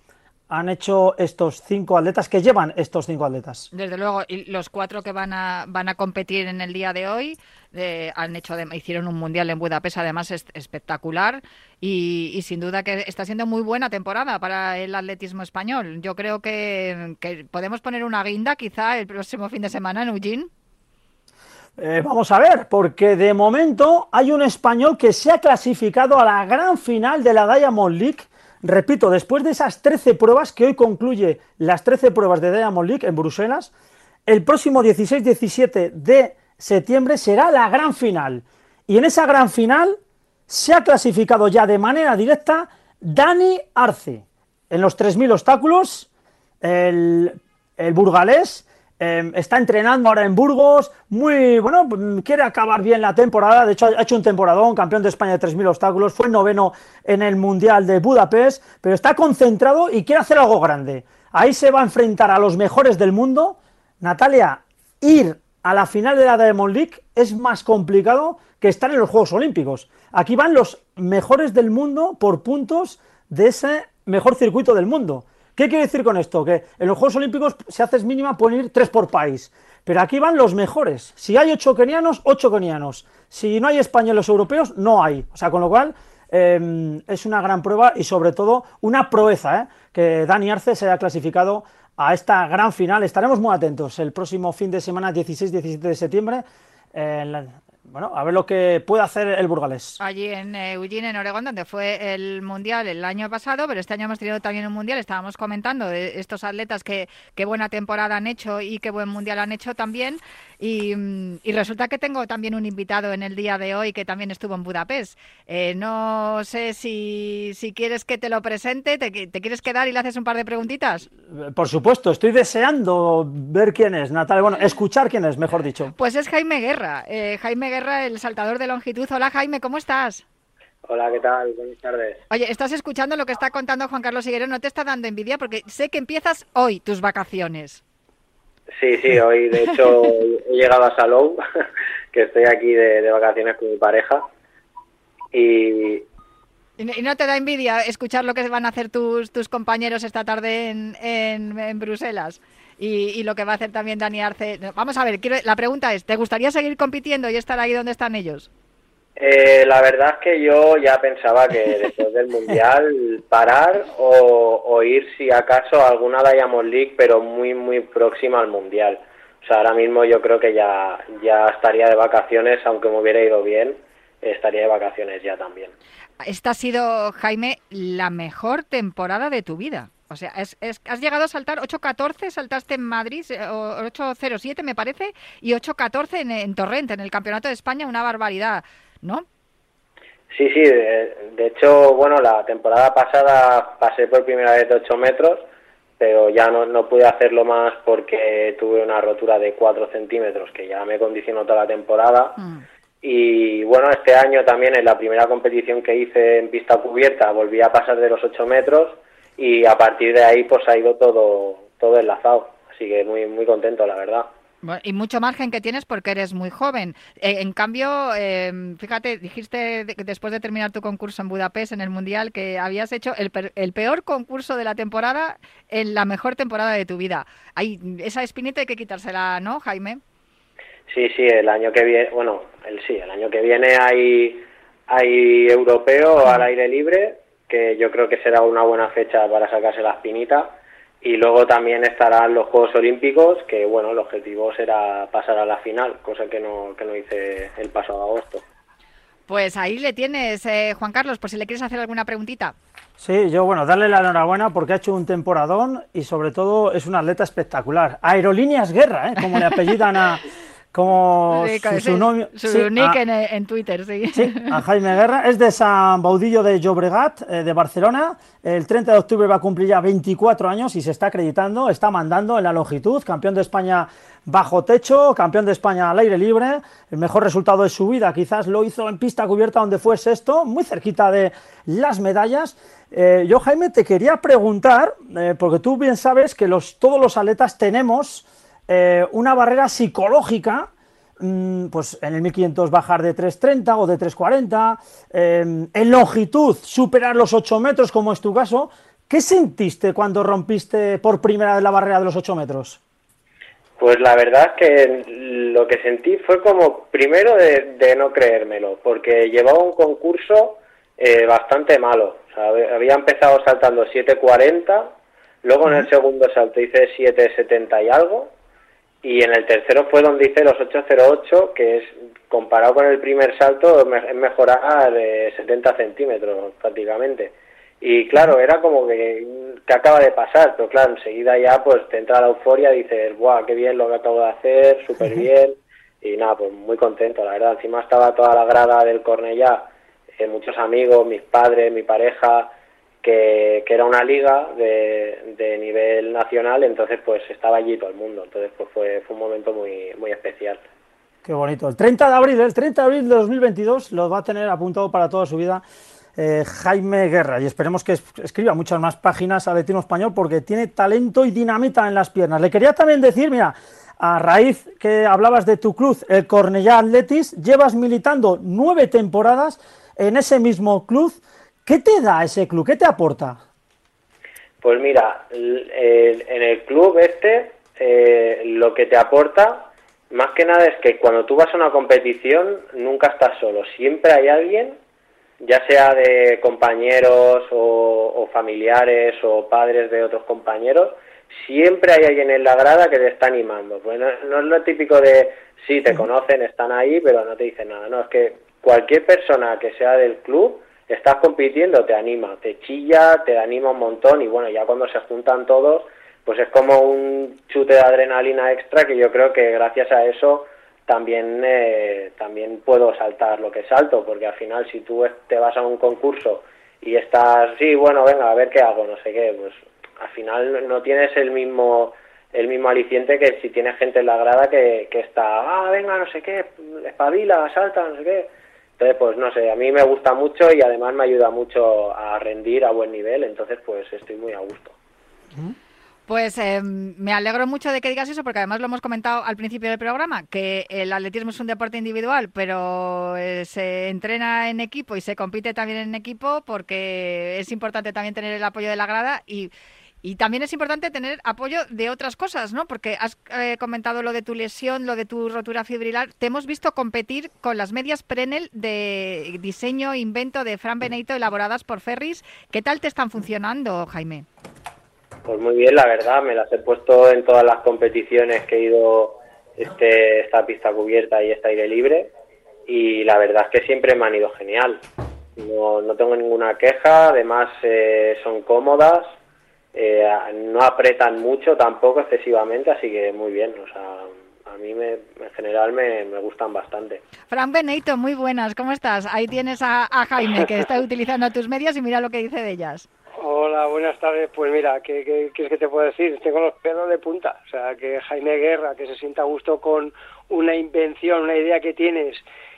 han hecho estos cinco atletas, que llevan estos cinco atletas. Desde luego, y los cuatro que van a, van a competir en el día de hoy eh, han hecho, hicieron un mundial en Budapest, además es espectacular y, sin duda que está siendo muy buena temporada para el atletismo español. Yo creo que, podemos poner una guinda quizá el próximo fin de semana en Eugene. Eh, vamos a ver, porque de momento hay un español que se ha clasificado a la gran final de la Diamond League Repito, después de esas 13 pruebas, que hoy concluye las 13 pruebas de Diamond League en Bruselas, el próximo 16-17 de septiembre será la gran final. Y en esa gran final se ha clasificado ya de manera directa Dani Arce. En los 3.000 obstáculos, el, el burgalés Em, está entrenando ahora en Burgos, muy bueno, quiere acabar bien la temporada, de hecho ha hecho un temporadón, campeón de España de 3.000 obstáculos, fue noveno en el Mundial de Budapest, pero está concentrado y quiere hacer algo grande. Ahí se va a enfrentar a los mejores del mundo. Natalia, ir a la final de la Diamond League es más complicado que estar en los Juegos Olímpicos. Aquí van los mejores del mundo por puntos de ese mejor circuito del mundo. ¿Qué quiere decir con esto? Que en los Juegos Olímpicos, si haces mínima, pueden ir tres por país. Pero aquí van los mejores. Si hay ocho kenianos, ocho kenianos. Si no hay españoles europeos, no hay. O sea, con lo cual em, es una gran prueba y sobre todo una proeza ¿eh? que Dani Arce se haya clasificado a esta gran final. Estaremos muy atentos el próximo fin de semana, 16-17 de septiembre, bueno, a ver lo que puede hacer el burgalés. Allí en eh, Eugene, en Oregón, donde fue el Mundial el año pasado, pero este año hemos tenido también un Mundial, estábamos comentando de estos atletas que qué buena temporada han hecho y qué buen Mundial han hecho también. Y, resulta que tengo también un invitado en el día de hoy que también estuvo en Budapest. Eh, no sé si, si, quieres que te lo presente, te, te, quieres quedar y le haces un par de preguntitas? Por supuesto, estoy deseando ver quién es, Natalia. Bueno, escuchar quién es, mejor dicho. Pues es Jaime Guerra. Eh, Jaime Guerra, el saltador de longitud. Hola Jaime, ¿cómo estás? Hola, ¿qué tal? Buenas tardes. Oye, estás escuchando lo que está contando Juan Carlos Higuero, no te está dando envidia porque sé que empiezas hoy tus vacaciones. Sí, sí, hoy de hecho he llegado a Salou, que estoy aquí de, vacaciones con mi pareja. Y, ¿Y no te da envidia escuchar lo que van a hacer tus, tus compañeros esta tarde en, en, Bruselas? Y, lo que va a hacer también Dani Arce. Vamos a ver, quiero, la pregunta es, ¿te gustaría seguir compitiendo y estar ahí donde están ellos? Eh, la verdad es que yo ya pensaba que después del Mundial parar o, ir si acaso a alguna Diamond League, pero muy, muy próxima al Mundial. O sea, ahora mismo yo creo que ya, ya estaría de vacaciones, aunque me hubiera ido bien, estaría de vacaciones ya también. Esta ha sido, Jaime, la mejor temporada de tu vida. O sea, es, has llegado a saltar 8.14, saltaste en Madrid, 8.07 me parece, y 8.14 en, en Torrente, en el Campeonato de España, una barbaridad. ¿no? Sí, sí, de, hecho, bueno, la temporada pasada pasé por primera vez de 8 metros, pero ya no, no pude hacerlo más porque tuve una rotura de 4 centímetros que ya me condicionó toda la temporada. Mm. Y bueno, este año también en la primera competición que hice en pista cubierta volví a pasar de los 8 metros y a partir de ahí pues ha ido todo, todo enlazado. Así que muy, muy contento, la verdad y mucho margen que tienes porque eres muy joven. Eh, en cambio, em, fíjate, dijiste después de terminar tu concurso en Budapest, en el Mundial, que habías hecho el, el, peor concurso de la temporada en la mejor temporada de tu vida. Hay, esa espinita hay que quitársela, ¿no, Jaime? Sí, sí, el año que viene, bueno, el, sí, el año que viene hay, hay europeo al aire libre, que yo creo que será una buena fecha para sacarse la espinita y luego también estarán los Juegos Olímpicos, que bueno, el objetivo será pasar a la final, cosa que no, que no hice el pasado agosto. Pues ahí le tienes, eh, Juan Carlos, por si le quieres hacer alguna preguntita. Sí, yo bueno, darle la enhorabuena porque ha hecho un temporadón y sobre todo es un atleta espectacular. Aerolíneas Guerra, ¿eh? como le apellidan a, como su, nombre, su nick en, Twitter, sí. sí. A Jaime Guerra. Es de San Baudillo de Llobregat, eh, de Barcelona. El 30 de octubre va a cumplir ya 24 años y se está acreditando, está mandando en la longitud. Campeón de España bajo techo, campeón de España al aire libre. El mejor resultado de su vida quizás lo hizo en pista cubierta donde fue sexto, muy cerquita de las medallas. Eh, yo, Jaime, te quería preguntar, eh, porque tú bien sabes que los, todos los atletas tenemos eh, una barrera psicológica, mm, pues en el 1500 bajar de 330 o de 340, em, en longitud superar los 8 metros, como es tu caso, ¿Qué sentiste cuando rompiste por primera vez la barrera de los 8 metros? Pues la verdad es que lo que sentí fue como primero de, no creérmelo, porque llevaba un concurso eh, bastante malo. O sea, había empezado saltando 7.40, luego en el segundo salto hice 7.70 y algo, y en el tercero fue donde hice los 8.08, que es comparado con el primer salto es mejorar 70 centímetros prácticamente. Y claro, era como que, que acaba de pasar, pero claro, enseguida ya pues te entra la euforia, dices, ¡buah, qué bien lo que acabo de hacer, súper bien! Y nada, pues muy contento, la verdad. Encima estaba toda la grada del Cornellá, eh, muchos amigos, mis padres, mi pareja, que, que era una liga de, de, nivel nacional, entonces pues estaba allí todo el mundo. Entonces pues fue, fue un momento muy, muy especial. Qué bonito. El 30 de abril, el 30 de abril de 2022 lo va a tener apuntado para toda su vida eh, Jaime Guerra y esperemos que escriba muchas más páginas atletismo español porque tiene talento y dinamita en las piernas. Le quería también decir, mira, a raíz que hablabas de tu club, el Cornellá Atletis, llevas militando nueve temporadas en ese mismo club. ¿Qué te da ese club? ¿Qué te aporta? Pues mira, en el club este eh, lo que te aporta más que nada es que cuando tú vas a una competición nunca estás solo, siempre hay alguien ya sea de compañeros o, familiares o padres de otros compañeros, siempre hay alguien en la grada que te está animando. Pues no, es lo típico de, sí, te conocen, están ahí, pero no te dicen nada. No, es que cualquier persona que sea del club, estás compitiendo, te anima, te chilla, te anima un montón y bueno, ya cuando se juntan todos, pues es como un chute de adrenalina extra que yo creo que gracias a eso también, eh, también puedo saltar lo que salto, porque al final si tú te vas a un concurso y estás, sí, bueno, venga, a ver qué hago, no sé qué, pues al final no tienes el mismo el mismo aliciente que si tienes gente en la grada que, que está, ah, venga, no sé qué, espabila, salta, no sé qué. Entonces, pues no sé, a mí me gusta mucho y además me ayuda mucho a rendir a buen nivel, entonces pues estoy muy a gusto. Pues eh, me alegro mucho de que digas eso, porque además lo hemos comentado al principio del programa, que el atletismo es un deporte individual, pero eh, se entrena en equipo y se compite también en equipo, porque es importante también tener el apoyo de la grada y, y también es importante tener apoyo de otras cosas, ¿no? Porque has eh, comentado lo de tu lesión, lo de tu rotura fibrilar. Te hemos visto competir con las medias Prenel de diseño, invento de Fran Benito elaboradas por Ferris. ¿Qué tal te están funcionando, Jaime? Pues muy bien, la verdad, me las he puesto en todas las competiciones que he ido este, esta pista cubierta y este aire libre y la verdad es que siempre me han ido genial. No, no tengo ninguna queja, además eh, son cómodas, eh, no apretan mucho tampoco excesivamente, así que muy bien, o sea, a mí me, en general me, me, gustan bastante. Fran Benito, muy buenas, ¿cómo estás? Ahí tienes a, a Jaime que está utilizando tus medias y mira lo que dice de ellas. Hola, buenas tardes. Pues mira, ¿qué, qué, qué es que te puedo decir? Tengo los pelos de punta. O sea, que Jaime Guerra, que se sienta a gusto con una invención, una idea que tienes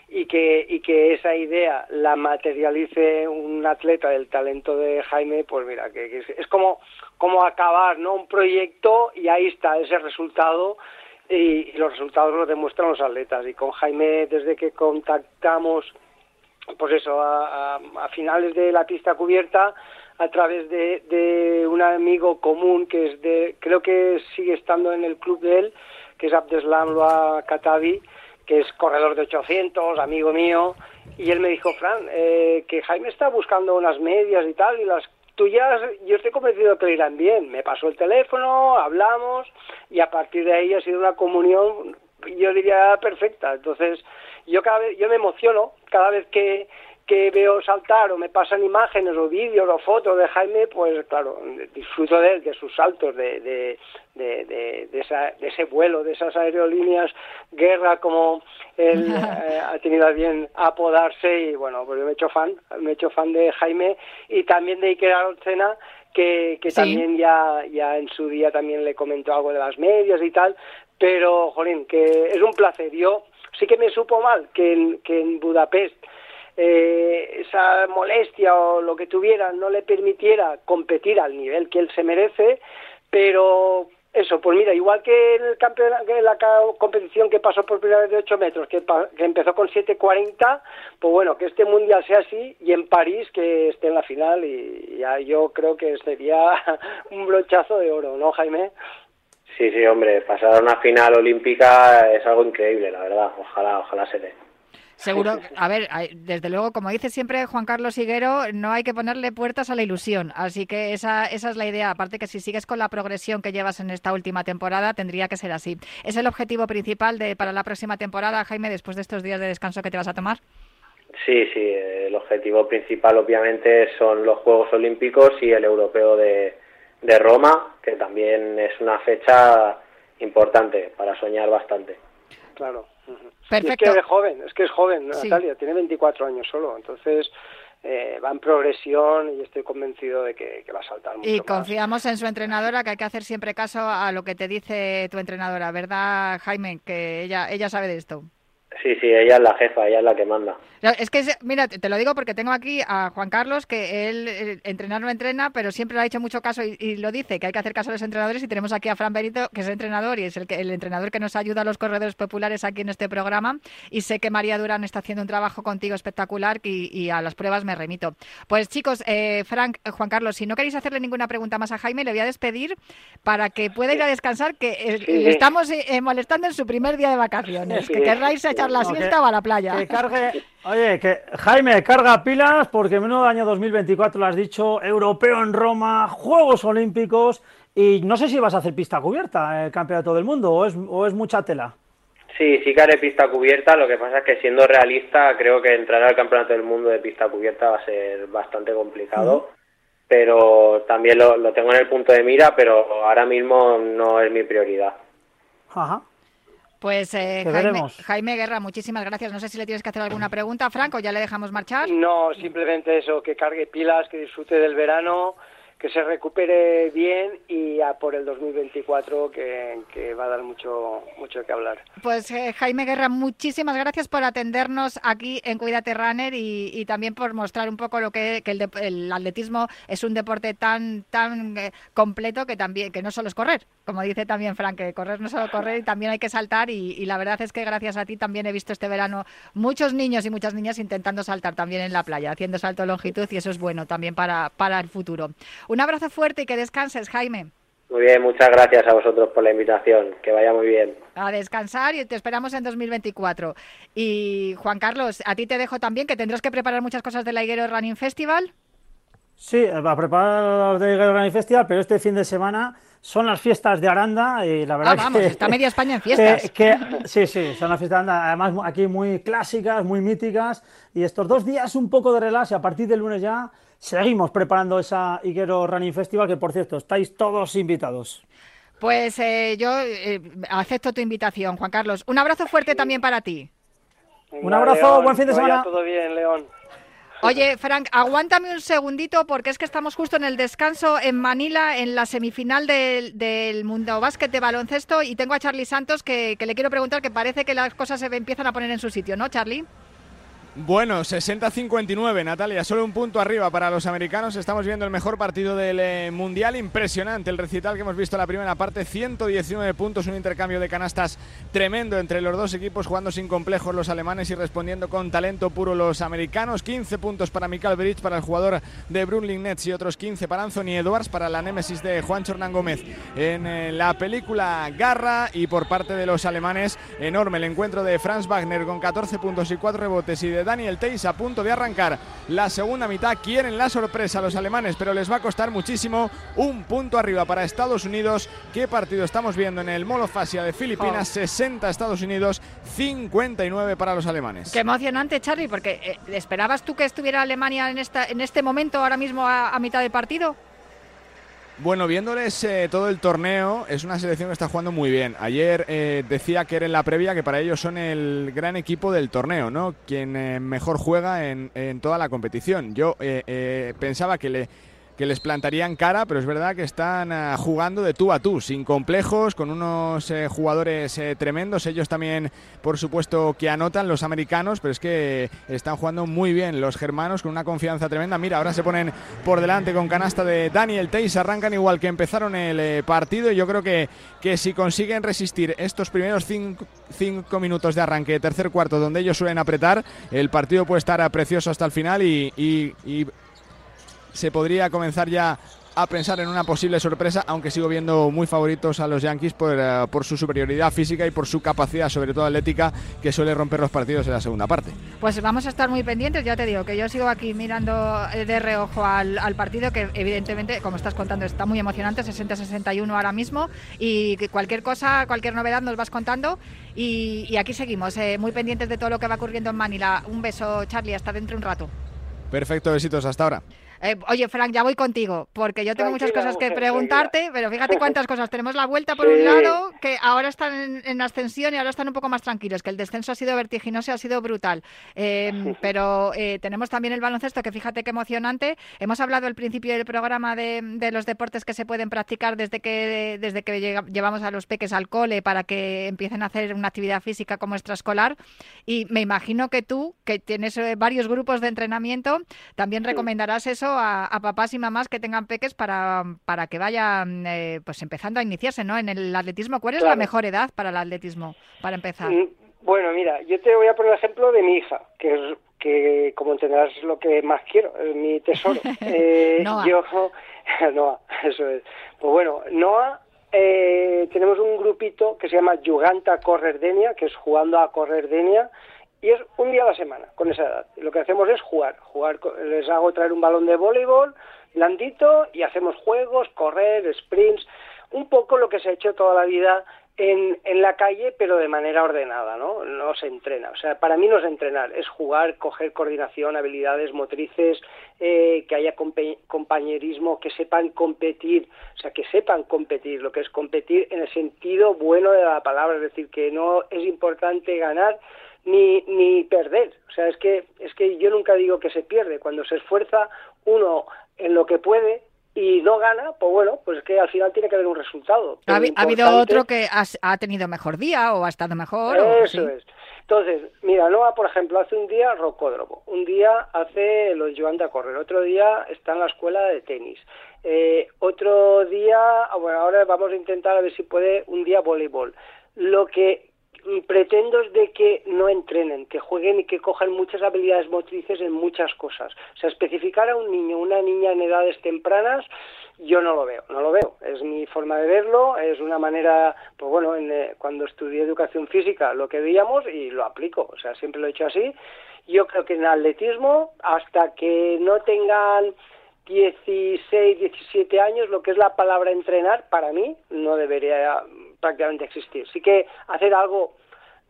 y que, y que esa idea la materialice un atleta del talento de Jaime, pues mira, que, es, como, como acabar ¿no? un proyecto y ahí está ese resultado y, los resultados los demuestran los atletas. Y con Jaime, desde que contactamos, pues eso, a, a finales de la pista cubierta, a través de, de un amigo común que es de, creo que sigue estando en el club de él, que es Abdeslam Loa Katabi, que es corredor de 800, amigo mío, y él me dijo, Fran, eh, que Jaime está buscando unas medias y tal, y las tuyas, yo estoy convencido que le irán bien. Me pasó el teléfono, hablamos, y a partir de ahí ha sido una comunión, yo diría, perfecta. Entonces, yo cada vez, yo me emociono cada vez que, que veo saltar o me pasan imágenes o vídeos o fotos de Jaime, pues claro, disfruto de él, de sus saltos, de, de, de, de, de ese vuelo, de esas aerolíneas, guerra como él eh, ha tenido a bien apodarse y bueno, pues yo me he hecho fan, me he hecho fan de Jaime y también de Iker Arocena, que, que también ya, ya en su día también le comentó algo de las medias y tal, pero, jolín, que es un placer. Yo sí que me supo mal que que en Budapest eh, esa molestia o lo que tuviera no le permitiera competir al nivel que él se merece, pero Eso, pues mira, igual que en, el campeonato, en la competición que pasó por primera vez de 8 metros, que, que empezó con 7.40, pues bueno, que este mundial sea así y en París que esté en la final y ya yo creo que sería un brochazo de oro, ¿no, Jaime? Sí, sí, hombre, pasar a una final olímpica es algo increíble, la verdad. Ojalá, ojalá se dé. Seguro, a ver, desde luego, como dice siempre Juan Carlos Higuero, no hay que ponerle puertas a la ilusión. Así que esa, esa es la idea. Aparte que si sigues con la progresión que llevas en esta última temporada, tendría que ser así. ¿Es el objetivo principal de, para la próxima temporada, Jaime, después de estos días de descanso que te vas a tomar? Sí, sí, el objetivo principal obviamente son los Juegos Olímpicos y el europeo de, de Roma, que también es una fecha importante para soñar bastante. Claro. Es que es joven, es que es joven, Natalia, tiene 24 años solo, entonces eh, va en progresión y estoy convencido de que, va a saltar mucho Y confiamos en su entrenadora, que hay que hacer siempre caso a lo que te dice tu entrenadora, ¿verdad, Jaime? Que ella, ella sabe de esto. Sí, sí, ella es la jefa, ella es la que manda. Es que, mira, te lo digo porque tengo aquí a Juan Carlos, que él, entrenar no entrena, pero siempre le ha hecho mucho caso y, lo dice, que hay que hacer caso a los entrenadores. Y tenemos aquí a Fran Benito, que es entrenador y es el, que, el entrenador que nos ayuda a los corredores populares aquí en este programa. Y sé que María Durán está haciendo un trabajo contigo espectacular y, a las pruebas me remito. Pues chicos, eh, Frank, eh, Juan Carlos, si no queréis hacerle ninguna pregunta más a Jaime, le voy a despedir para que pueda ir a descansar, que eh, le estamos molestando en su primer día de vacaciones. Que querráis echar la siesta o a la playa. Que cargue Oye, que Jaime, carga pilas porque menudo año 2024 lo has dicho, europeo en Roma, Juegos Olímpicos y no sé si vas a hacer pista cubierta, el campeonato del mundo o es, o es mucha tela. Sí, sí que haré pista cubierta, lo que pasa es que siendo realista creo que entrar al campeonato del mundo de pista cubierta va a ser bastante complicado, pero también lo, lo tengo en el punto de mira, pero ahora mismo no es mi prioridad. Ajá. Pues eh, Jaime, Guerra, muchísimas gracias. No sé si le tienes que hacer alguna pregunta, Franco, ya le dejamos marchar. No, simplemente eso, que cargue pilas, que disfrute del verano que se recupere bien y a por el 2024 que, que va a dar mucho mucho que hablar. Pues eh, Jaime Guerra, muchísimas gracias por atendernos aquí en Cuídate Runner y, y también por mostrar un poco lo que, que el, el, atletismo es un deporte tan tan eh, completo que también que no solo es correr, como dice también Frank, que correr no solo correr y también hay que saltar y, y la verdad es que gracias a ti también he visto este verano muchos niños y muchas niñas intentando saltar también en la playa, haciendo salto de longitud y eso es bueno también para, para el futuro. Un abrazo fuerte y que descanses, Jaime. Muy bien, muchas gracias a vosotros por la invitación. Que vaya muy bien. A descansar y te esperamos en 2024. Y Juan Carlos, a ti te dejo también que tendrás que preparar muchas cosas del Higuero Running Festival. Sí, va a preparar del Higuero Running Festival, pero este fin de semana son las fiestas de Aranda y la verdad ah, vamos, está media España en fiestas. sí, sí, son las fiestas de Aranda, además aquí muy clásicas, muy míticas y estos dos días un poco de relax y a partir del lunes ya seguimos preparando esa Higuero Running Festival, que por cierto, estáis todos invitados. Pues eh, yo eh, acepto tu invitación, Juan Carlos. Un abrazo fuerte también para ti. Un abrazo, buen fin de semana. Todo bien, León. Oye, Frank, aguántame un segundito porque es que estamos justo en el descanso en Manila, en la semifinal del, Mundo Básquet de baloncesto y tengo a Charlie Santos que, que, le quiero preguntar que parece que las cosas se empiezan a poner en su sitio, ¿no, Charlie? Bueno, 60-59, Natalia, solo un punto arriba para los americanos. Estamos viendo el mejor partido del eh, Mundial. Impresionante el recital que hemos visto en la primera parte. 119 puntos, un intercambio de canastas tremendo entre los dos equipos, jugando sin complejos los alemanes y respondiendo con talento puro los americanos. 15 puntos para Mikael Bridge, para el jugador de Brooklyn Nets y otros 15 para Anthony Edwards, para la némesis de Juan Chornán Gómez en eh, la película Garra. Y por parte de los alemanes, enorme el encuentro de Franz Wagner con 14 puntos y 4 rebotes y de Daniel Teis a punto de arrancar la segunda mitad. Quieren la sorpresa los alemanes, pero les va a costar muchísimo. Un punto arriba para Estados Unidos. ¿Qué partido estamos viendo en el Molo Fasia de Filipinas? 60 Estados Unidos, 59 para los alemanes. Qué emocionante, Charlie, porque eh, ¿esperabas tú que estuviera Alemania en, esta, en este momento, ahora mismo a, a mitad del partido? Bueno, viéndoles eh, todo el torneo, es una selección que está jugando muy bien. Ayer eh, decía que era en la previa que para ellos son el gran equipo del torneo, ¿no? Quien eh, mejor juega en, en, toda la competición. Yo pensaba que le que les plantarían cara, pero es verdad que están eh, jugando de tú a tú, sin complejos, con unos eh, jugadores eh, tremendos. Ellos también, por supuesto, que anotan los americanos, pero es que están jugando muy bien los germanos con una confianza tremenda. Mira, ahora se ponen por delante con canasta de Daniel Teis, arrancan igual que empezaron el partido y yo creo que, que si consiguen resistir estos primeros cinco, minutos de arranque, tercer cuarto, donde ellos suelen apretar, el partido puede estar precioso hasta el final y se podría comenzar ya a pensar en una posible sorpresa, aunque sigo viendo muy favoritos a los Yankees por, uh, por, su superioridad física y por su capacidad, sobre todo atlética, que suele romper los partidos en la segunda parte. Pues vamos a estar muy pendientes, ya te digo, que yo sigo aquí mirando de reojo al, al partido, que evidentemente, como estás contando, está muy emocionante, 60-61 ahora mismo, y cualquier cosa, cualquier novedad nos vas contando. Y, y aquí seguimos, eh, muy pendientes de todo lo que va ocurriendo en Manila. Un beso, Charlie, hasta dentro de un rato. Perfecto, besitos, hasta ahora. Eh, oye, Frank, ya voy contigo, porque yo tengo muchas cosas que preguntarte, pero fíjate cuántas cosas. Tenemos la vuelta por sí. un lado, que ahora están en, en, ascensión y ahora están un poco más tranquilos, que el descenso ha sido vertiginoso y ha sido brutal. Eh, pero eh, tenemos también el baloncesto, que fíjate qué emocionante. Hemos hablado al principio del programa de, de los deportes que se pueden practicar desde que, desde que llevamos a los peques al cole para que empiecen a hacer una actividad física como extraescolar. Y me imagino que tú, que tienes varios grupos de entrenamiento, también recomendarás eso a, a, papás y mamás que tengan peques para, para que vayan eh, pues empezando a iniciarse ¿no? en el atletismo. ¿Cuál es claro. la mejor edad para el atletismo, para empezar? Bueno, mira, yo te voy a poner el ejemplo de mi hija, que es que como entenderás es lo que más quiero, es mi tesoro. eh, Noah. Yo, Noah, eso es. Pues bueno, Noah eh, tenemos un grupito que se llama Yuganta Correr Denia, que es jugando a correr Denia, y es un día a la semana con esa edad. Lo que hacemos es jugar, jugar, les hago traer un balón de voleibol blandito y hacemos juegos, correr, sprints, un poco lo que se ha hecho toda la vida en, en la calle, pero de manera ordenada, ¿no? No se entrena. O sea, para mí no es entrenar, es jugar, coger coordinación, habilidades motrices, eh, que haya compañerismo, que sepan competir, o sea, que sepan competir, lo que es competir en el sentido bueno de la palabra, es decir, que no es importante ganar, ni, ni perder. O sea, es que, es que yo nunca digo que se pierde. Cuando se esfuerza uno en lo que puede y no gana, pues bueno, pues es que al final tiene que haber un resultado. ¿Ha, importante... ¿Ha, habido otro que has, ha tenido mejor día o ha estado mejor? Eso o, sí. es. Entonces, mira, Noah, por ejemplo, hace un día rocódromo, un día hace los llevan a correr, otro día está en la escuela de tenis, eh, otro día, bueno, ahora vamos a intentar a ver si puede un día voleibol. Lo que pretendo es de que no entrenen, que jueguen y que cojan muchas habilidades motrices en muchas cosas. O sea, especificar a un niño, una niña en edades tempranas, yo no lo veo, no lo veo. Es mi forma de verlo, es una manera, pues bueno, en, eh, cuando estudié educación física lo que veíamos y lo aplico, o sea, siempre lo he hecho así. Yo creo que en atletismo, hasta que no tengan 16, 17 años, lo que es la palabra entrenar, para mí no debería prácticamente existir. Sí que hacer algo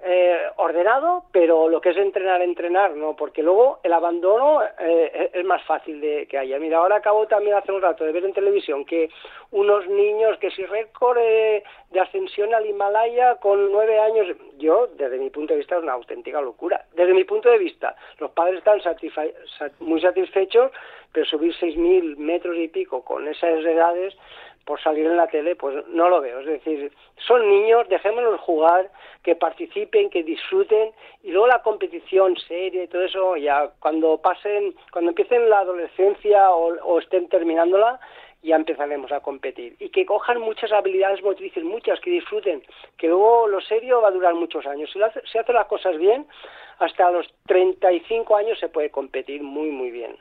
eh, ordenado, pero lo que es entrenar, entrenar, no, porque luego el abandono eh, es más fácil de que haya. Mira, ahora acabo también hace un rato de ver en televisión que unos niños que si récord eh, de ascensión al Himalaya con nueve años, yo desde mi punto de vista es una auténtica locura. Desde mi punto de vista, los padres están satisfe muy satisfechos, pero subir seis mil metros y pico con esas edades por salir en la tele, pues no lo veo. Es decir, son niños, dejémoslos jugar, que participen, que disfruten, y luego la competición seria y todo eso, ya cuando pasen, cuando empiecen la adolescencia o, estén terminándola, ya empezaremos a competir. Y que cojan muchas habilidades motrices, muchas, que disfruten, que luego lo serio va a durar muchos años. Si, hace, si hace las cosas bien, hasta los 35 años se puede competir muy, muy bien.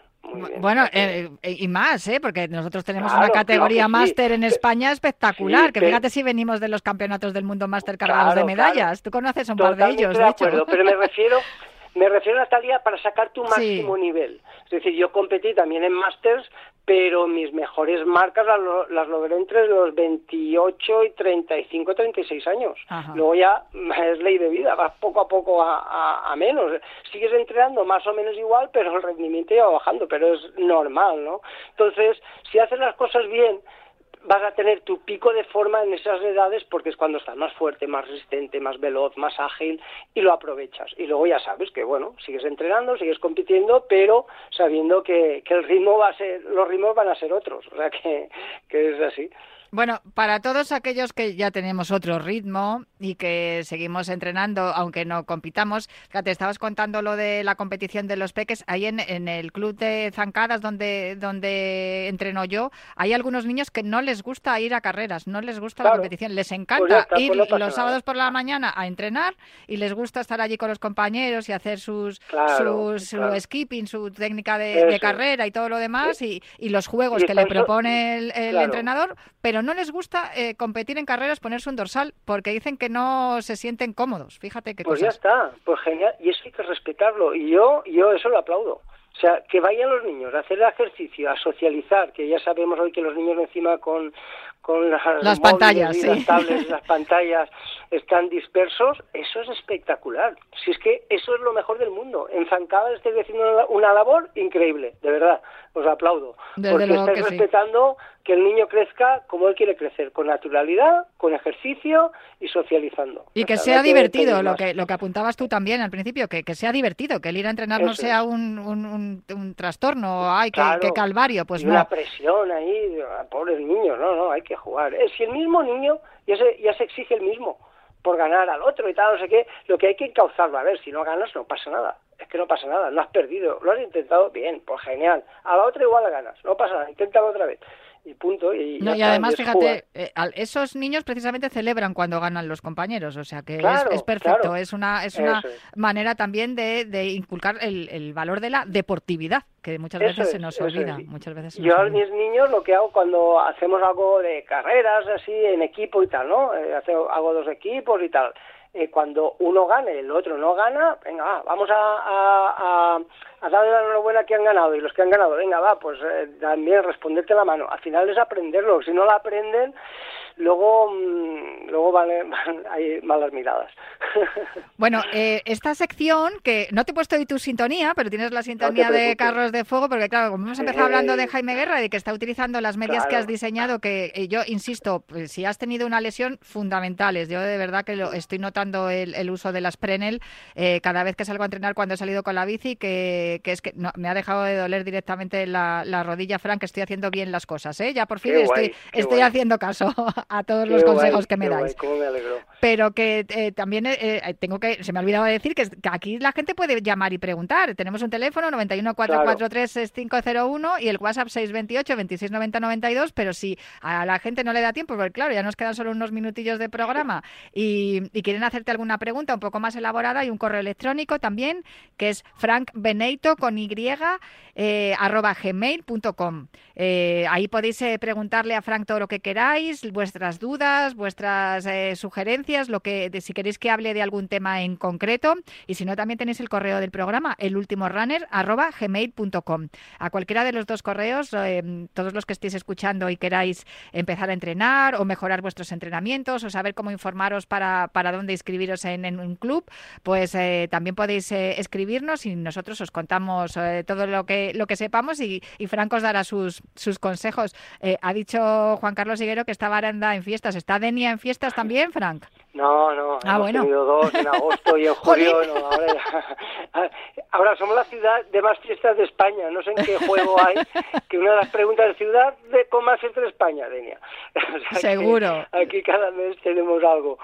Bueno, eh, y más, ¿eh? porque nosotros tenemos claro, una categoría claro máster sí. en España espectacular, sí, que fíjate si venimos de los campeonatos del mundo máster cargados claro, de medallas. Tú conoces un par de ellos, de, de acuerdo, hecho. Pero me refiero, me refiero, Natalia, para sacar tu máximo sí. nivel. Es decir, yo competí también en másters, pero mis mejores marcas las, las, logré entre los 28 y 35, 36 años. Ajá. Luego ya es ley de vida, vas poco a poco a, a, a, menos. Sigues entrenando más o menos igual, pero el rendimiento ya va bajando, pero es normal, ¿no? Entonces, si haces las cosas bien, vas a tener tu pico de forma en esas edades porque es cuando estás más fuerte, más resistente, más veloz, más ágil y lo aprovechas. Y luego ya sabes que, bueno, sigues entrenando, sigues compitiendo, pero sabiendo que, que el ritmo va a ser, los ritmos van a ser otros. O sea que, que es así. Bueno, para todos aquellos que ya tenemos otro ritmo y que seguimos entrenando, aunque no compitamos, te estabas contando lo de la competición de los peques, ahí en, el club de zancadas donde, donde entreno yo, hay algunos niños que no les gusta ir a carreras, no les gusta la competición, les pues encanta ir pues los sábados por la mañana a entrenar y les gusta estar allí con los compañeros y hacer sus, sus su skipping, su técnica de, carrera y todo lo demás y, los juegos que le propone el, el entrenador, pero no les gusta eh, competir en carreras, ponerse un dorsal, porque dicen que no se sienten cómodos. Fíjate que Pues ya está, pues genial, y eso hay que respetarlo, y yo, yo eso lo aplaudo. O sea, que vayan los niños a hacer ejercicio, a socializar, que ya sabemos hoy que los niños encima con, con las, pantallas, las tablets, las pantallas están dispersos, eso es espectacular. Si es que eso es lo mejor del mundo. En Zancada estoy haciendo una labor increíble, de verdad, os aplaudo. porque estáis respetando que el niño crezca como él quiere crecer, con naturalidad, con ejercicio y socializando. Y que sea divertido, lo que, lo que apuntabas tú también al principio, que, que sea divertido, que el ir a entrenar no sea un, un, un, trastorno, ay, que, calvario, pues no. Una presión ahí, pobres niños, no, no, hay que jugar. Eh, si el mismo niño ya se, ya se exige el mismo por ganar al otro y tal, no sé qué, lo que hay que encauzarlo, a ver, si no ganas no pasa nada, es que no pasa nada, no has perdido, lo has intentado bien, pues genial, a la otra igual ganas, no pasa nada, inténtalo otra vez y punto. Y, no, y además, fíjate, eh, esos niños precisamente celebran cuando ganan los compañeros, o sea que es, perfecto, es una, es una manera también de, de inculcar el, el, valor de la deportividad, que muchas veces se nos olvida. Muchas veces Yo a mis niños lo que hago cuando hacemos algo de carreras así en equipo y tal, ¿no? Eh, hago dos equipos y tal. Eh, cuando uno gane y el otro no gana, venga, vamos a, a, a, darle la enhorabuena que han ganado y los que han ganado, venga, va, pues eh, también responderte la mano. Al final es aprenderlo, si no la aprenden, luego, mm, luego van, hay malas miradas. Bueno, eh, esta sección, que no te he puesto hoy tu sintonía, pero tienes la sintonía de Carros de Fuego, porque claro, como hemos empezado hablando de Jaime Guerra, de que está utilizando las medias que has diseñado, que eh, yo insisto, pues, si has tenido una lesión, fundamentales. Yo de verdad que lo estoy notando el, uso de las Prenel eh, cada vez que salgo a entrenar cuando he salido con la bici, que, es que me ha dejado de doler directamente la, rodilla, Frank, que estoy haciendo bien las cosas. ¿eh? Ya por fin estoy, estoy haciendo caso a todos los consejos que me dais. Pero que eh, también eh, eh, tengo que, se me ha olvidado decir que, aquí la gente puede llamar y preguntar. Tenemos un teléfono 914436501 y el WhatsApp 628 269092, pero si a la gente no le da tiempo, porque claro, ya nos quedan solo unos minutillos de programa y, quieren hacerte alguna pregunta un poco más elaborada, hay un correo electrónico también que es frankbeneito con y arroba gmail.com. ahí podéis preguntarle a Frank todo lo que queráis, vuestras dudas, vuestras eh, sugerencias, lo que si queréis que hable de algún tema en concreto y si no también tenéis el correo del programa elultimorunner@gmail.com. A cualquiera de los dos correos, eh, todos los que estéis escuchando y queráis empezar a entrenar o mejorar vuestros entrenamientos o saber cómo informaros para, para dónde inscribiros en, un club, pues eh, también podéis escribirnos y nosotros os contamos todo lo que lo que sepamos y, y Franco os dará sus, sus consejos. ha dicho Juan Carlos Higuero que estaba en fiestas. ¿Está Denia en fiestas también, Frank? No, no, ah, hemos tenido dos en agosto y en julio. ahora, somos la ciudad de más fiestas de España. No sé en qué juego hay que una de las preguntas de ciudad de con más fiestas de España, Denia. Seguro. Aquí cada mes tenemos algo.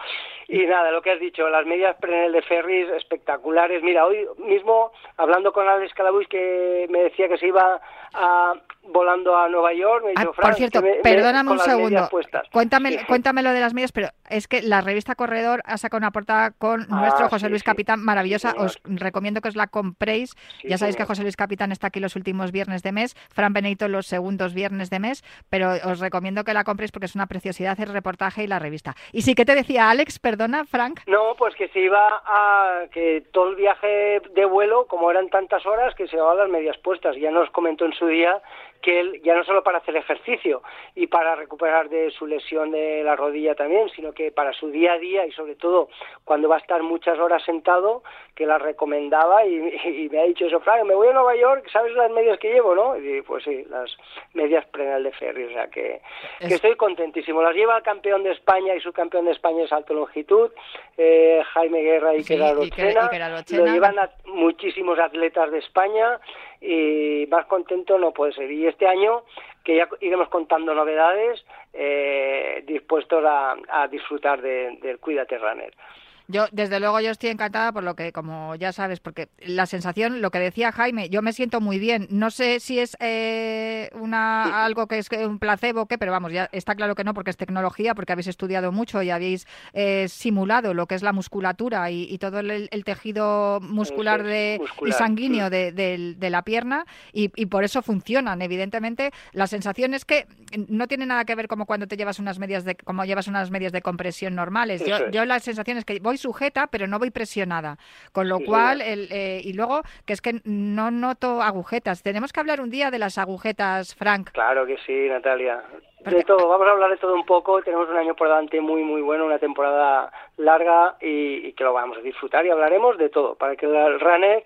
Y nada, lo que has dicho, las medias Prenel de Ferris espectaculares. Mira, hoy mismo, hablando con Alex Calabuis, que me decía que se iba a, volando a Nueva York, me ah, Por cierto, perdóname un segundo. Cuéntame, cuéntame lo de las medias, pero es que la revista Corredor ha sacado una portada con ah, nuestro José Luis Capitán maravillosa. os recomiendo que os la compréis. ya sabéis que José Luis Capitán está aquí los últimos viernes de mes, Fran Benito los segundos viernes de mes, pero os recomiendo que la compréis porque es una preciosidad el reportaje y la revista. Y sí, ¿qué te decía Alex? Perdona, Frank. No, pues que se iba a que todo el viaje de vuelo, como eran tantas horas, que se llevaba las medias puestas. Ya nos comentó en su día que él, ya no solo para hacer ejercicio y para recuperar de su lesión de la rodilla también, sino que para su día a día y sobre todo cuando va a estar muchas horas sentado, que la recomendaba y, y me ha dicho eso, Frank, me voy a Nueva York, ¿sabes las medias que llevo, no? Y pues sí, las medias Prenal de Ferry, o sea que, que estoy contentísimo. Las lleva el campeón de España y su campeón de España es alto longitud, eh, Jaime Guerra y Sí, Gerardo y que- Chena. Lo llevan a muchísimos atletas de España y más contento no puede ser. Y este año, que ya iremos contando novedades, eh, dispuestos a, a disfrutar de- del Cuídate Runner. Yo, desde luego, yo estoy encantada por lo que, como ya sabes, porque la sensación, lo que decía Jaime, yo me siento muy bien. No sé si es eh, una algo que es que un placebo o qué, pero vamos, ya está claro que no, porque es tecnología, porque habéis estudiado mucho y habéis eh, simulado lo que es la musculatura y, y todo el, el tejido muscular, de, y sanguíneo Mm. de, del- de la pierna y, y por eso funcionan. Evidentemente, la sensación es que no tiene nada que ver como cuando te llevas unas medias de, como llevas unas medias de compresión normales. Yo, yo la sensación es que voy sujeta, pero no voy presionada. Con lo Sí, cual, el, eh, y luego, que es que no noto agujetas. Tenemos que hablar un día de las agujetas, Frank. Claro que sí, Natalia. Porque- De todo, vamos a hablar de todo un poco. Tenemos un año por delante muy, muy bueno, una temporada larga y, y que lo vamos a disfrutar y hablaremos de todo para que el runner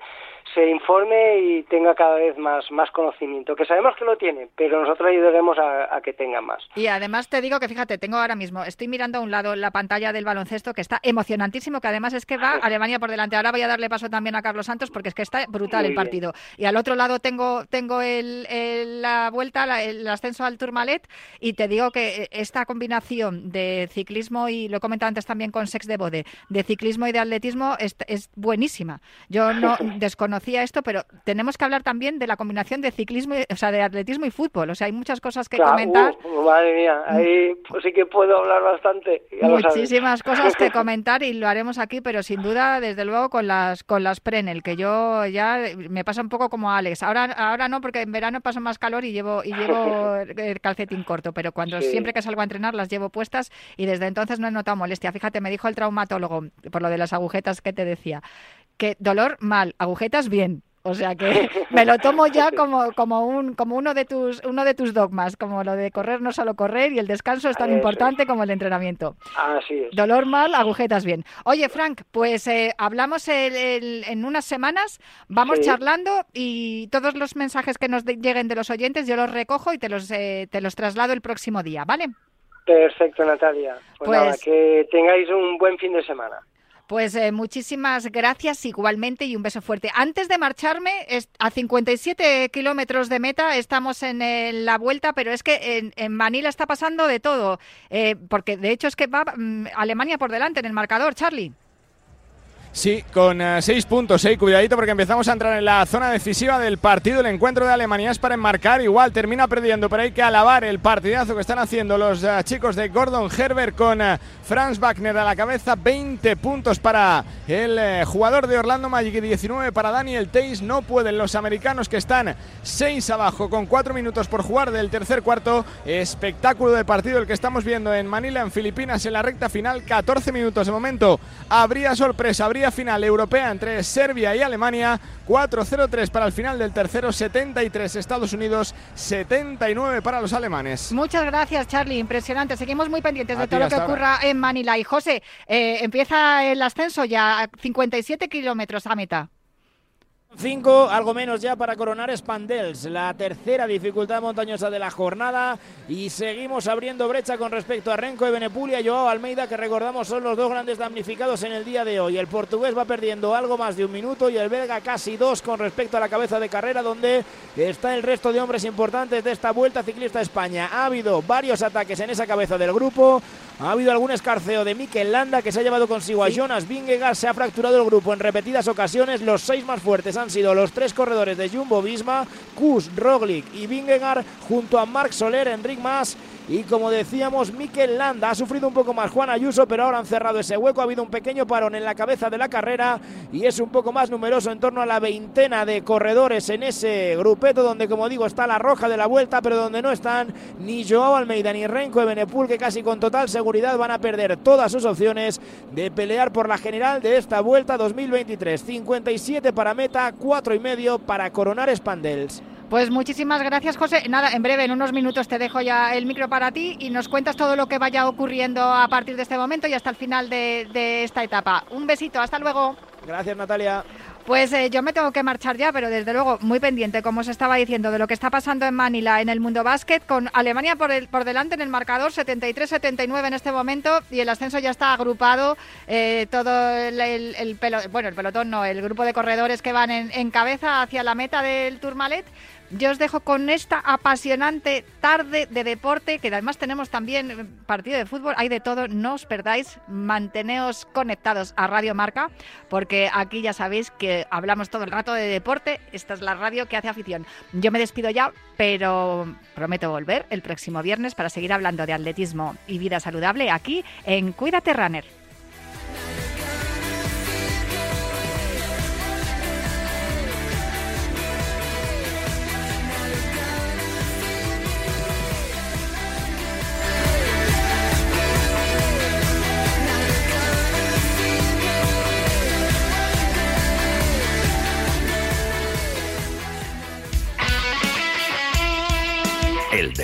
se informe y tenga cada vez más, más conocimiento, que sabemos que lo tiene, pero nosotros ayudaremos a, a que tenga más. Y además te digo que fíjate, tengo ahora mismo, estoy mirando a un lado la pantalla del baloncesto que está emocionantísimo, que además es que va Alemania por delante. Ahora voy a darle paso también a Carlos Santos porque es que está brutal Muy el bien. partido. Y al otro lado tengo tengo el, el- la vuelta, la- el ascenso al Tourmalet y te digo que eh, esta combinación de ciclismo y lo he comentado antes también con Sex de Bode, de ciclismo y de atletismo es, es buenísima. Yo no desconocía esto, pero tenemos que hablar también de la combinación de ciclismo, y- o sea, de atletismo y fútbol. O sea, hay muchas cosas que Claro, comentar. uh, madre mía, ahí pues sí que puedo hablar bastante. Muchísimas cosas que comentar y lo haremos aquí, pero sin duda, desde luego, con las con las Prenel, que yo ya me pasa un poco como a Alex. Ahora ahora no, porque en verano paso más calor y llevo y llevo el calcetín corto, pero cuando Sí. siempre que salgo a entrenar las llevo puestas y desde entonces no he notado molestia. Fíjate, me dijo el traumatólogo, por lo de las agujetas que te decía, que dolor mal, agujetas bien. O sea que me lo tomo ya como, como un como uno de tus uno de tus dogmas, como lo de correr no solo correr y el descanso es tan Eso es. importante como el entrenamiento. Así es. Dolor mal, agujetas bien. Oye, Frank, pues eh, hablamos el- el- en unas semanas, vamos Sí. charlando y todos los mensajes que nos de- lleguen de los oyentes yo los recojo y te los, eh, te los traslado el próximo día, ¿vale? Perfecto, Natalia. Pues, Pues- nada, que tengáis un buen fin de semana. Pues eh, muchísimas gracias igualmente y un beso fuerte. Antes de marcharme, a 57 kilómetros de meta estamos en, la vuelta, pero es que en, en Manila está pasando de todo, eh, porque de hecho es que va mm, Alemania por delante en el marcador, Charlie. Sí, con eh, seis puntos, eh, cuidadito porque empezamos a entrar en la zona decisiva del partido. El encuentro de Alemania es para enmarcar, igual termina perdiendo, pero hay que alabar el partidazo que están haciendo los eh, chicos de Gordon Herbert con eh, Franz Wagner a la cabeza. 20 puntos para el jugador de Orlando Magic y 19 para Daniel Teis. No pueden los americanos que están 6 abajo con 4 minutos por jugar del tercer cuarto. Espectáculo de partido el que estamos viendo en Manila, en Filipinas, en la recta final. 14 minutos de momento. Habría sorpresa, habría final europea entre Serbia y Alemania. 4-0-3 para el final del tercero. 73 Estados Unidos, 79 para los alemanes. Muchas gracias, Charlie. Impresionante. Seguimos muy pendientes A de todo lo que ahora. ocurra en Manila. Y José, eh, empieza el ascenso ya a 57 kilómetros a meta. 5, algo menos ya para coronar Spandels, la tercera dificultad montañosa de la jornada. Y seguimos abriendo brecha con respecto a Renko de Benepulia y Joao Almeida, que recordamos son los dos grandes damnificados en el día de hoy. El portugués va perdiendo algo más de un minuto y el belga casi dos con respecto a la cabeza de carrera, donde está el resto de hombres importantes de esta vuelta ciclista a España. Ha habido varios ataques en esa cabeza del grupo. Ha habido algún escarceo de Mikel Landa que se ha llevado consigo a Jonas Vingegaard. Se ha fracturado el grupo en repetidas ocasiones. Los seis más fuertes han sido los tres corredores de Jumbo Visma, Kus, Roglic y Vingegaard, junto a Marc Soler, Enric Mas. Y como decíamos, Mikel Landa ha sufrido un poco más Juan Ayuso, pero ahora han cerrado ese hueco. Ha habido un pequeño parón en la cabeza de la carrera y es un poco más numeroso, en torno a la veintena de corredores en ese grupeto, donde, como digo, está la roja de la vuelta, pero donde no están ni Joao Almeida ni Renko de Benepul, que casi con total seguridad van a perder todas sus opciones de pelear por la general de esta vuelta 2023. 57 para meta, 4 y medio para coronar Spandels. Pues muchísimas gracias, José. Nada, en breve, en unos minutos te dejo ya el micro para ti y nos cuentas todo lo que vaya ocurriendo a partir de este momento y hasta el final de, de esta etapa. Un besito, hasta luego. Gracias, Natalia. Pues eh, yo me tengo que marchar ya, pero desde luego muy pendiente, como os estaba diciendo, de lo que está pasando en Manila en el mundo básquet, con Alemania por, el, por delante en el marcador 73-79 en este momento y el ascenso ya está agrupado, eh, todo el, el, el pelo, bueno, el pelotón no, el grupo de corredores que van en, en cabeza hacia la meta del Tourmalet. Yo os dejo con esta apasionante tarde de deporte, que además tenemos también partido de fútbol, hay de todo, no os perdáis, manteneos conectados a Radio Marca, porque aquí ya sabéis que hablamos todo el rato de deporte, esta es la radio que hace afición. Yo me despido ya, pero prometo volver el próximo viernes para seguir hablando de atletismo y vida saludable aquí en Cuídate Runner.